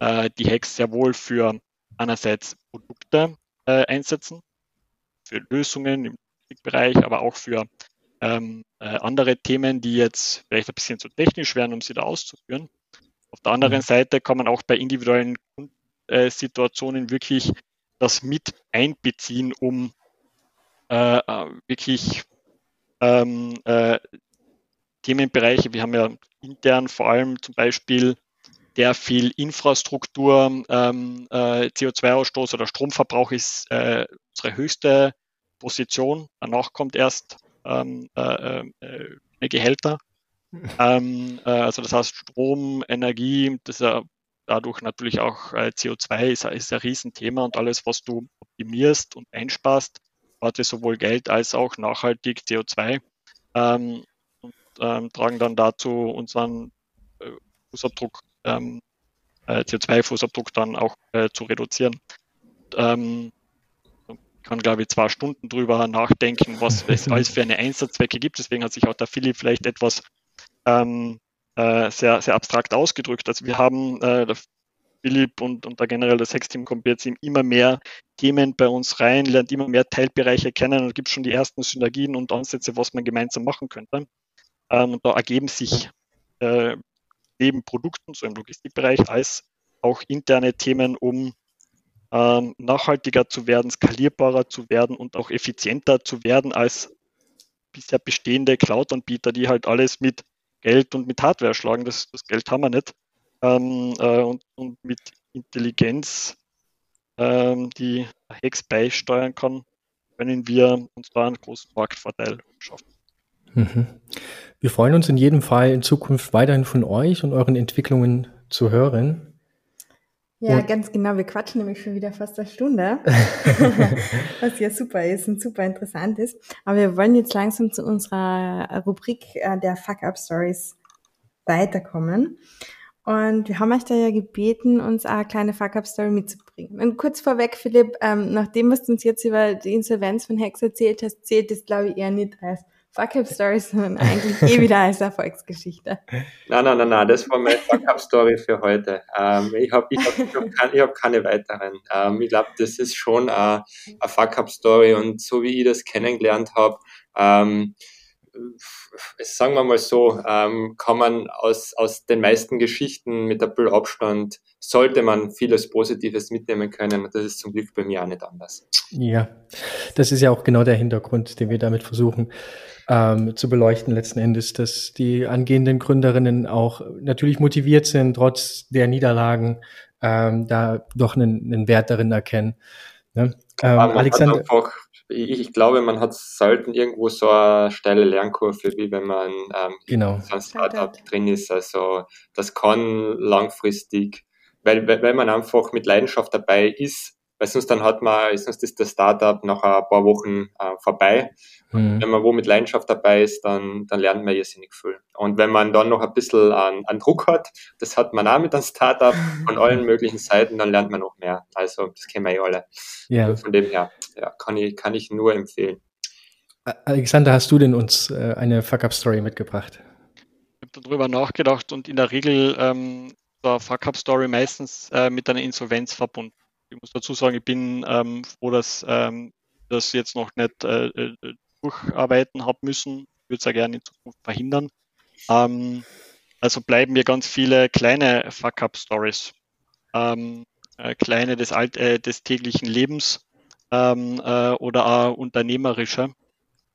die Hacks sehr wohl für einerseits Produkte äh, einsetzen, für Lösungen im Bereich, aber auch für ähm, äh, andere Themen, die jetzt vielleicht ein bisschen zu technisch wären, um sie da auszuführen. Auf der anderen mhm. Seite kann man auch bei individuellen äh, Situationen wirklich das mit einbeziehen, um äh, äh wirklich ähm, äh, Themenbereiche, wir haben ja intern vor allem zum Beispiel der viel Infrastruktur, ähm, äh, CO2-Ausstoß oder Stromverbrauch ist äh, unsere höchste Position. Danach kommt erst ähm, äh, äh, Gehälter. ähm, äh, also das heißt Strom, Energie, das ist ja dadurch natürlich auch äh, CO2 ist, ist ein Riesenthema und alles, was du optimierst und einsparst, hat sowohl Geld als auch nachhaltig CO2 ähm, und ähm, tragen dann dazu unseren äh, Fußabdruck ähm, äh, CO2-Fußabdruck dann auch äh, zu reduzieren. Ähm, kann, glaube ich, zwei Stunden drüber nachdenken, was es alles für eine Einsatzzwecke gibt. Deswegen hat sich auch der Philipp vielleicht etwas ähm, äh, sehr, sehr abstrakt ausgedrückt. Also wir haben, äh, der Philipp und, und da generell das Hex-Team kommt jetzt immer mehr Themen bei uns rein, lernt immer mehr Teilbereiche kennen und gibt schon die ersten Synergien und Ansätze, was man gemeinsam machen könnte. Ähm, und da ergeben sich äh, neben Produkten, so im Logistikbereich, als auch interne Themen, um ähm, nachhaltiger zu werden, skalierbarer zu werden und auch effizienter zu werden als bisher bestehende Cloud-Anbieter, die halt alles mit Geld und mit Hardware schlagen. Das, das Geld haben wir nicht. Ähm, äh, und, und, mit Intelligenz, ähm, die Hex beisteuern kann, können wir uns da einen großen Marktvorteil schaffen. Mhm. Wir freuen uns in jedem Fall in Zukunft weiterhin von euch und euren Entwicklungen zu hören. Ja, und ganz genau. Wir quatschen nämlich schon wieder fast eine Stunde, was ja super ist und super interessant ist. Aber wir wollen jetzt langsam zu unserer Rubrik äh, der Fuck-Up-Stories weiterkommen. Und wir haben euch da ja gebeten, uns eine kleine Fuck-Up-Story mitzubringen. Und kurz vorweg, Philipp, ähm, nachdem, was du uns jetzt über die Insolvenz von Hex erzählt hast, zählt das, glaube ich, eher nicht als Fuck-Up-Story, sondern eigentlich eh wieder als Erfolgsgeschichte. Nein, nein, nein, nein, das war meine Fuck-Up-Story für heute. Ähm, ich habe ich hab, ich hab, kein, hab keine weiteren. Ähm, ich glaube, das ist schon äh, eine Fuck-Up-Story und so wie ich das kennengelernt habe, ähm, sagen wir mal so, ähm, kann man aus, aus den meisten Geschichten mit bisschen Abstand, sollte man vieles Positives mitnehmen können. Und das ist zum Glück bei mir auch nicht anders. Ja, das ist ja auch genau der Hintergrund, den wir damit versuchen ähm, zu beleuchten letzten Endes, dass die angehenden Gründerinnen auch natürlich motiviert sind, trotz der Niederlagen ähm, da doch einen, einen Wert darin erkennen. Ne? Ähm, Alexander, einfach, ich, ich, glaube, man hat selten irgendwo so eine steile Lernkurve, wie wenn man ähm, genau. in einem Startup drin ist. Also das kann langfristig, weil, weil man einfach mit Leidenschaft dabei ist, weil sonst dann hat man, sonst ist das Startup nach ein paar Wochen äh, vorbei. Mhm. Wenn man wo mit Leidenschaft dabei ist, dann, dann lernt man irrsinnig viel. Und wenn man dann noch ein bisschen an, an Druck hat, das hat man auch mit einem Startup von allen möglichen Seiten, dann lernt man noch mehr. Also das kennen wir eh alle. Ja. Von dem her, ja, kann ich, kann ich nur empfehlen. Alexander, hast du denn uns äh, eine Fuck-Up-Story mitgebracht? Ich habe darüber nachgedacht und in der Regel ähm, war Fuck-Up-Story meistens äh, mit einer Insolvenz verbunden. Ich muss dazu sagen, ich bin ähm, froh, dass ähm, das jetzt noch nicht äh, äh durcharbeiten habe müssen. Ich würde es ja gerne in Zukunft verhindern. Ähm, also bleiben mir ganz viele kleine Fuck-Up-Stories. Ähm, äh, kleine des, Alt äh, des täglichen Lebens ähm, äh, oder auch unternehmerische.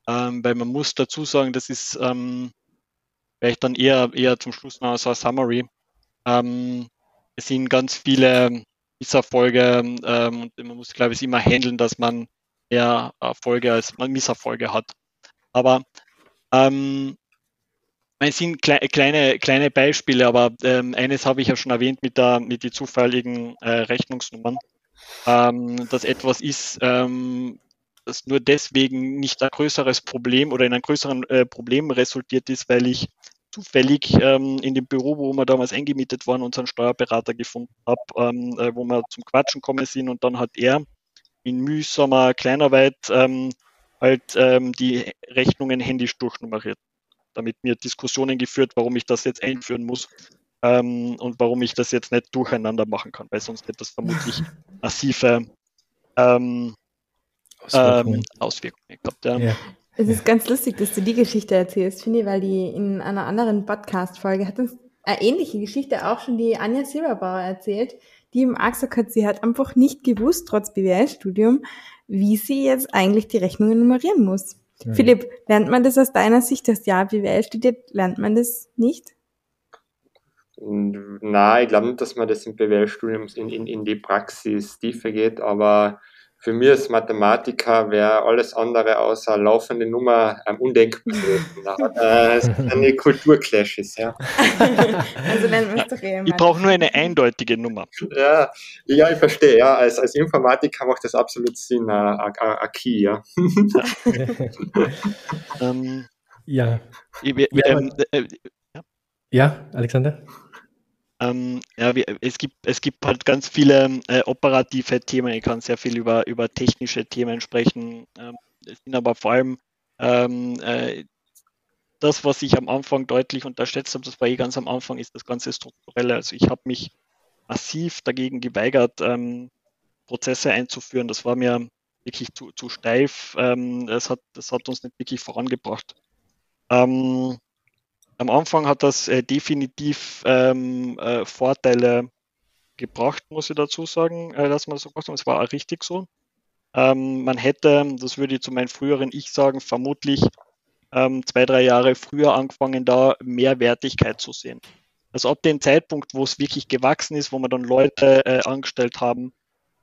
Ähm, weil man muss dazu sagen, das ist ähm, vielleicht dann eher, eher zum Schluss noch so ein Summary. Ähm, es sind ganz viele Misserfolge ähm, und man muss, glaube ich, immer handeln, dass man mehr Erfolge als man Misserfolge hat. Aber ähm, es sind kle kleine, kleine Beispiele, aber ähm, eines habe ich ja schon erwähnt mit, der, mit den zufälligen äh, Rechnungsnummern, ähm, dass etwas ist, ähm, das nur deswegen nicht ein größeres Problem oder in einem größeren äh, Problem resultiert ist, weil ich zufällig ähm, in dem Büro, wo wir damals eingemietet waren, unseren Steuerberater gefunden habe, ähm, äh, wo wir zum Quatschen kommen sind und dann hat er in mühsamer Kleinarbeit ähm, halt ähm, die Rechnungen händisch durchnummeriert. Damit mir Diskussionen geführt, warum ich das jetzt einführen muss ähm, und warum ich das jetzt nicht durcheinander machen kann, weil sonst hätte das vermutlich massive ähm, Auswirkungen. Auswirkungen gehabt. Ja. ja. Es ist ganz lustig, dass du die Geschichte erzählst, finde ich, weil die in einer anderen Podcast-Folge hat uns eine ähnliche Geschichte auch schon die Anja Silberbauer erzählt, die im auch gesagt hat, sie hat einfach nicht gewusst, trotz BWL-Studium, wie sie jetzt eigentlich die Rechnungen nummerieren muss. Ja. Philipp, lernt man das aus deiner Sicht, dass ja BWL studiert, lernt man das nicht? Nein, ich glaube nicht, dass man das im BWL-Studium in, in, in die Praxis tiefer geht, aber für mich als Mathematiker wäre alles andere außer laufende Nummer ähm, undenkbar. äh, es sind eine Kulturclashes, ja. also dann müsst doch eh Ich brauche nur eine eindeutige Nummer. Ja, ja ich verstehe. Ja. Als, als Informatiker macht das absolut Sinn, ein Key, ja. ähm, ja. Ich, ähm, äh, äh, ja. ja, Alexander? Ähm, ja, wie, es, gibt, es gibt halt ganz viele äh, operative Themen. Ich kann sehr viel über, über technische Themen sprechen. Ähm, es sind aber vor allem ähm, äh, das, was ich am Anfang deutlich unterschätzt habe, das war eh ganz am Anfang, ist das ganze Strukturelle. Also ich habe mich massiv dagegen geweigert, ähm, Prozesse einzuführen. Das war mir wirklich zu, zu steif. Ähm, das, hat, das hat uns nicht wirklich vorangebracht. Ähm, am Anfang hat das äh, definitiv ähm, äh, Vorteile gebracht, muss ich dazu sagen, äh, dass man so gemacht hat. Es war auch richtig so. Ähm, man hätte, das würde ich zu meinem früheren Ich sagen, vermutlich ähm, zwei, drei Jahre früher angefangen, da mehr Wertigkeit zu sehen. Also ab dem Zeitpunkt, wo es wirklich gewachsen ist, wo wir dann Leute äh, angestellt haben,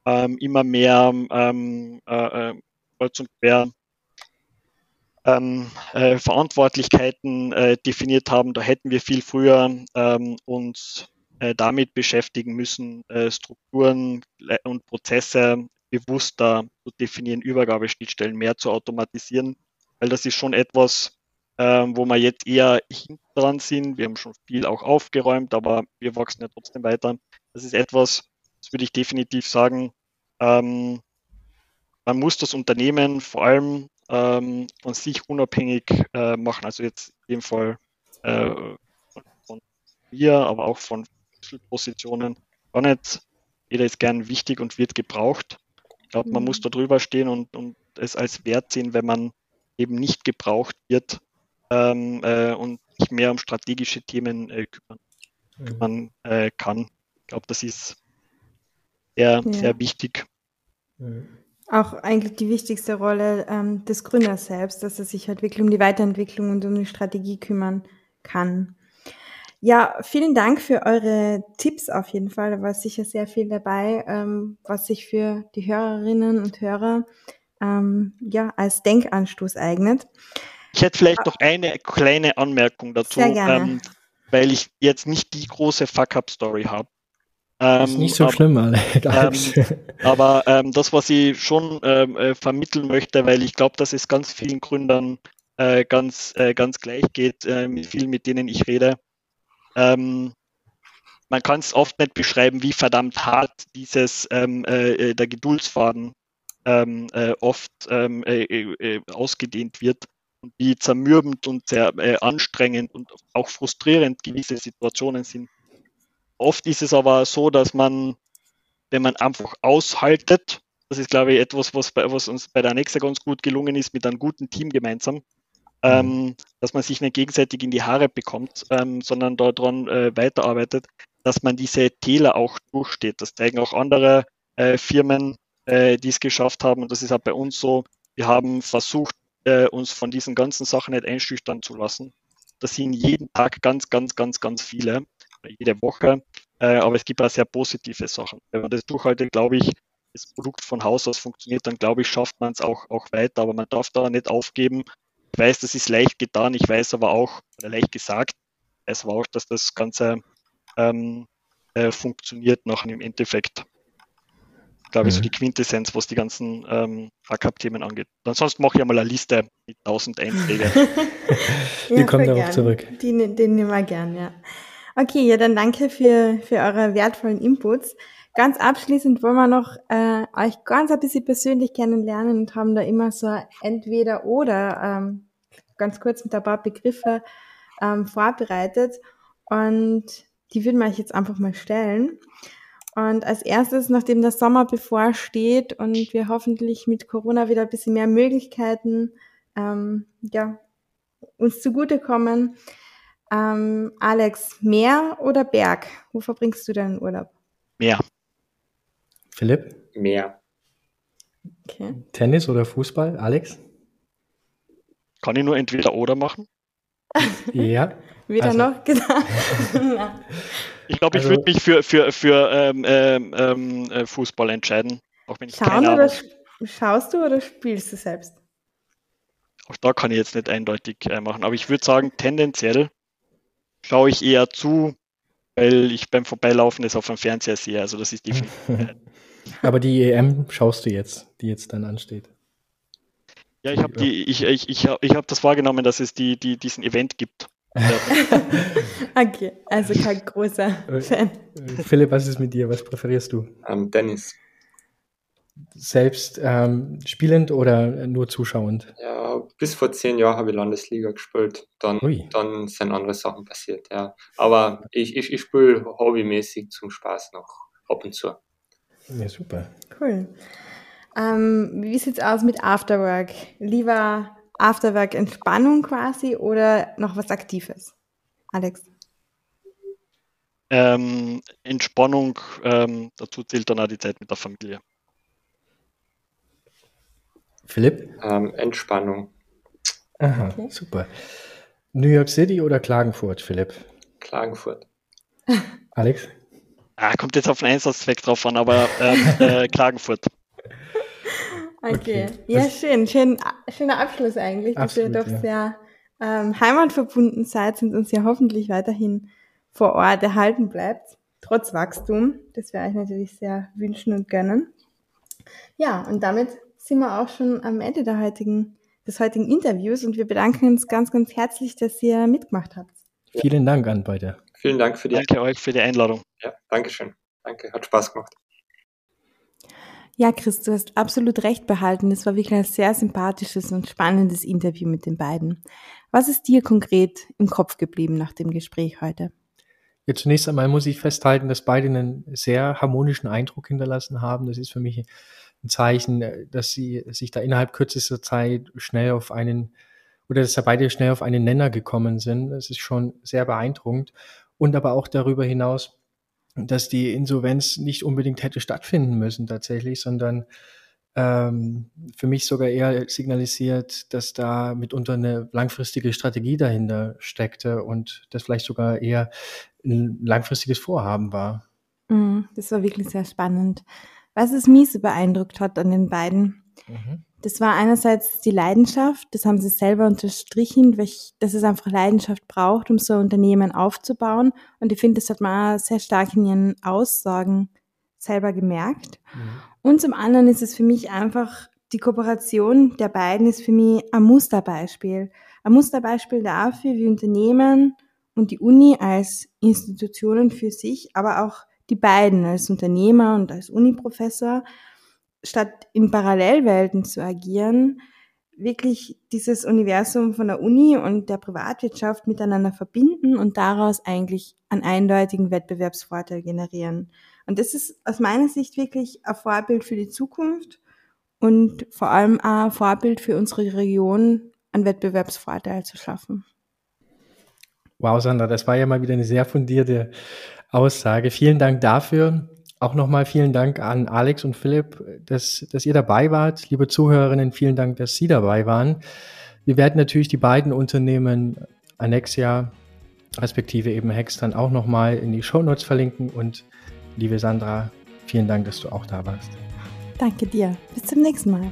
ähm, immer mehr ähm, äh, äh, kreuz und quer ähm, äh, Verantwortlichkeiten äh, definiert haben. Da hätten wir viel früher ähm, uns äh, damit beschäftigen müssen, äh, Strukturen und Prozesse bewusster zu definieren, Übergabeschnittstellen mehr zu automatisieren, weil das ist schon etwas, ähm, wo wir jetzt eher hinten dran sind. Wir haben schon viel auch aufgeräumt, aber wir wachsen ja trotzdem weiter. Das ist etwas, das würde ich definitiv sagen, ähm, man muss das Unternehmen vor allem ähm, von sich unabhängig äh, machen. Also jetzt in dem Fall äh, von, von mir, aber auch von Positionen. Gar nicht, jeder ist gern wichtig und wird gebraucht. Ich glaube, man mhm. muss da drüber stehen und, und es als Wert sehen, wenn man eben nicht gebraucht wird ähm, äh, und sich mehr um strategische Themen äh, kümmern mhm. man äh, kann. Ich glaube, das ist sehr, ja. sehr wichtig. Mhm auch eigentlich die wichtigste Rolle ähm, des Gründers selbst, dass er sich halt wirklich um die Weiterentwicklung und um die Strategie kümmern kann. Ja, vielen Dank für eure Tipps auf jeden Fall. Da war sicher sehr viel dabei, ähm, was sich für die Hörerinnen und Hörer ähm, ja als Denkanstoß eignet. Ich hätte vielleicht noch eine kleine Anmerkung dazu, ähm, weil ich jetzt nicht die große Fuck-up-Story habe. Ähm, ist nicht so aber, schlimm, Alex. Ähm, aber ähm, das, was ich schon ähm, äh, vermitteln möchte, weil ich glaube, dass es ganz vielen Gründern äh, ganz, äh, ganz gleich geht, äh, mit vielen, mit denen ich rede. Ähm, man kann es oft nicht beschreiben, wie verdammt hart dieses ähm, äh, äh, der Geduldsfaden oft ausgedehnt wird und wie zermürbend und sehr anstrengend und auch frustrierend gewisse Situationen sind. Oft ist es aber so, dass man, wenn man einfach aushaltet, das ist, glaube ich, etwas, was, bei, was uns bei der Nexa ganz gut gelungen ist, mit einem guten Team gemeinsam, ähm, mhm. dass man sich nicht gegenseitig in die Haare bekommt, ähm, sondern daran äh, weiterarbeitet, dass man diese Täler auch durchsteht. Das zeigen auch andere äh, Firmen, äh, die es geschafft haben. Und das ist auch bei uns so. Wir haben versucht, äh, uns von diesen ganzen Sachen nicht einschüchtern zu lassen. Das sind jeden Tag ganz, ganz, ganz, ganz viele, jede Woche. Äh, aber es gibt auch sehr positive Sachen. Wenn man das durchhaltet, glaube ich, das Produkt von Haus aus funktioniert, dann glaube ich, schafft man es auch, auch weiter. Aber man darf da nicht aufgeben. Ich weiß, das ist leicht getan. Ich weiß aber auch, oder leicht gesagt, weiß aber auch, dass das Ganze ähm, äh, funktioniert nachher im Endeffekt glaube ich, mhm. so die Quintessenz, was die ganzen ähm, Fuck-Up-Themen angeht. Ansonsten mache ich einmal eine Liste mit 1000 Einträgen. ja, die kommen darauf zurück. Die, den nehmen wir gern, ja. Okay, ja, dann danke für, für eure wertvollen Inputs. Ganz abschließend wollen wir noch äh, euch ganz ein bisschen persönlich kennenlernen und haben da immer so entweder oder ähm, ganz kurz mit ein paar Begriffe ähm, vorbereitet und die würden wir euch jetzt einfach mal stellen. Und als erstes, nachdem der Sommer bevorsteht und wir hoffentlich mit Corona wieder ein bisschen mehr Möglichkeiten ähm, ja, uns zugutekommen, ähm, Alex, Meer oder Berg? Wo verbringst du deinen Urlaub? Meer. Philipp? Meer. Okay. Tennis oder Fußball, Alex? Kann ich nur entweder oder machen? ja. Wieder also. noch gesagt. Ich glaube, ich also, würde mich für, für, für ähm, ähm, ähm äh, Fußball entscheiden. Auch wenn ich Schauen oder schaust du oder spielst du selbst? Auch da kann ich jetzt nicht eindeutig äh, machen. Aber ich würde sagen, tendenziell schaue ich eher zu, weil ich beim Vorbeilaufen es auf dem Fernseher sehe. Also das ist definitiv. Aber die EM schaust du jetzt, die jetzt dann ansteht. Ja, ich habe die, ich, ich, ich, ich habe das wahrgenommen, dass es die, die, diesen Event gibt. okay, also kein großer äh, Fan. Philipp, was ist mit dir? Was präferierst du? Um, ähm, Dennis. Selbst ähm, spielend oder nur zuschauend? Ja, bis vor zehn Jahren habe ich Landesliga gespielt. Dann, dann sind andere Sachen passiert, ja. Aber ich, ich, ich spiele hobbymäßig zum Spaß noch ab und zu. Ja, super. Cool. Ähm, wie sieht es aus mit Afterwork? Lieber Afterwork Entspannung quasi oder noch was Aktives? Alex? Ähm, Entspannung, ähm, dazu zählt dann auch die Zeit mit der Familie. Philipp? Ähm, Entspannung. Aha, okay. super. New York City oder Klagenfurt, Philipp? Klagenfurt. Alex? Ah, kommt jetzt auf den Einsatzzweck drauf an, aber ähm, äh, Klagenfurt. Okay. okay. Ja, schön. schön. Schöner Abschluss eigentlich, Absolut, dass ihr doch ja. sehr ähm, heimatverbunden seid und uns ja hoffentlich weiterhin vor Ort erhalten bleibt, trotz Wachstum. Das wäre ich natürlich sehr wünschen und gönnen. Ja, und damit sind wir auch schon am Ende der heutigen, des heutigen Interviews und wir bedanken uns ganz, ganz herzlich, dass ihr mitgemacht habt. Vielen Dank an beide. Vielen Dank für die Danke euch für die Einladung. Ja, Dankeschön. Danke, hat Spaß gemacht. Ja, Chris, du hast absolut recht behalten. Es war wirklich ein sehr sympathisches und spannendes Interview mit den beiden. Was ist dir konkret im Kopf geblieben nach dem Gespräch heute? Ja, zunächst einmal muss ich festhalten, dass beide einen sehr harmonischen Eindruck hinterlassen haben. Das ist für mich ein Zeichen, dass sie sich da innerhalb kürzester Zeit schnell auf einen oder dass da beide schnell auf einen Nenner gekommen sind. Das ist schon sehr beeindruckend. Und aber auch darüber hinaus, dass die Insolvenz nicht unbedingt hätte stattfinden müssen tatsächlich, sondern ähm, für mich sogar eher signalisiert, dass da mitunter eine langfristige Strategie dahinter steckte und das vielleicht sogar eher ein langfristiges Vorhaben war. Mm, das war wirklich sehr spannend. Was es mich so beeindruckt hat an den beiden, mhm. Das war einerseits die Leidenschaft, das haben sie selber unterstrichen, dass es einfach Leidenschaft braucht, um so ein Unternehmen aufzubauen. Und ich finde, das hat man auch sehr stark in ihren Aussagen selber gemerkt. Mhm. Und zum anderen ist es für mich einfach, die Kooperation der beiden ist für mich ein Musterbeispiel. Ein Musterbeispiel dafür, wie Unternehmen und die Uni als Institutionen für sich, aber auch die beiden als Unternehmer und als Uniprofessor statt in Parallelwelten zu agieren, wirklich dieses Universum von der Uni und der Privatwirtschaft miteinander verbinden und daraus eigentlich einen eindeutigen Wettbewerbsvorteil generieren. Und das ist aus meiner Sicht wirklich ein Vorbild für die Zukunft und vor allem ein Vorbild für unsere Region, einen Wettbewerbsvorteil zu schaffen. Wow, Sandra, das war ja mal wieder eine sehr fundierte Aussage. Vielen Dank dafür. Auch nochmal vielen Dank an Alex und Philipp, dass, dass ihr dabei wart. Liebe Zuhörerinnen, vielen Dank, dass Sie dabei waren. Wir werden natürlich die beiden Unternehmen Annexia respektive eben Hex dann auch nochmal in die Shownotes verlinken. Und liebe Sandra, vielen Dank, dass du auch da warst. Danke dir. Bis zum nächsten Mal.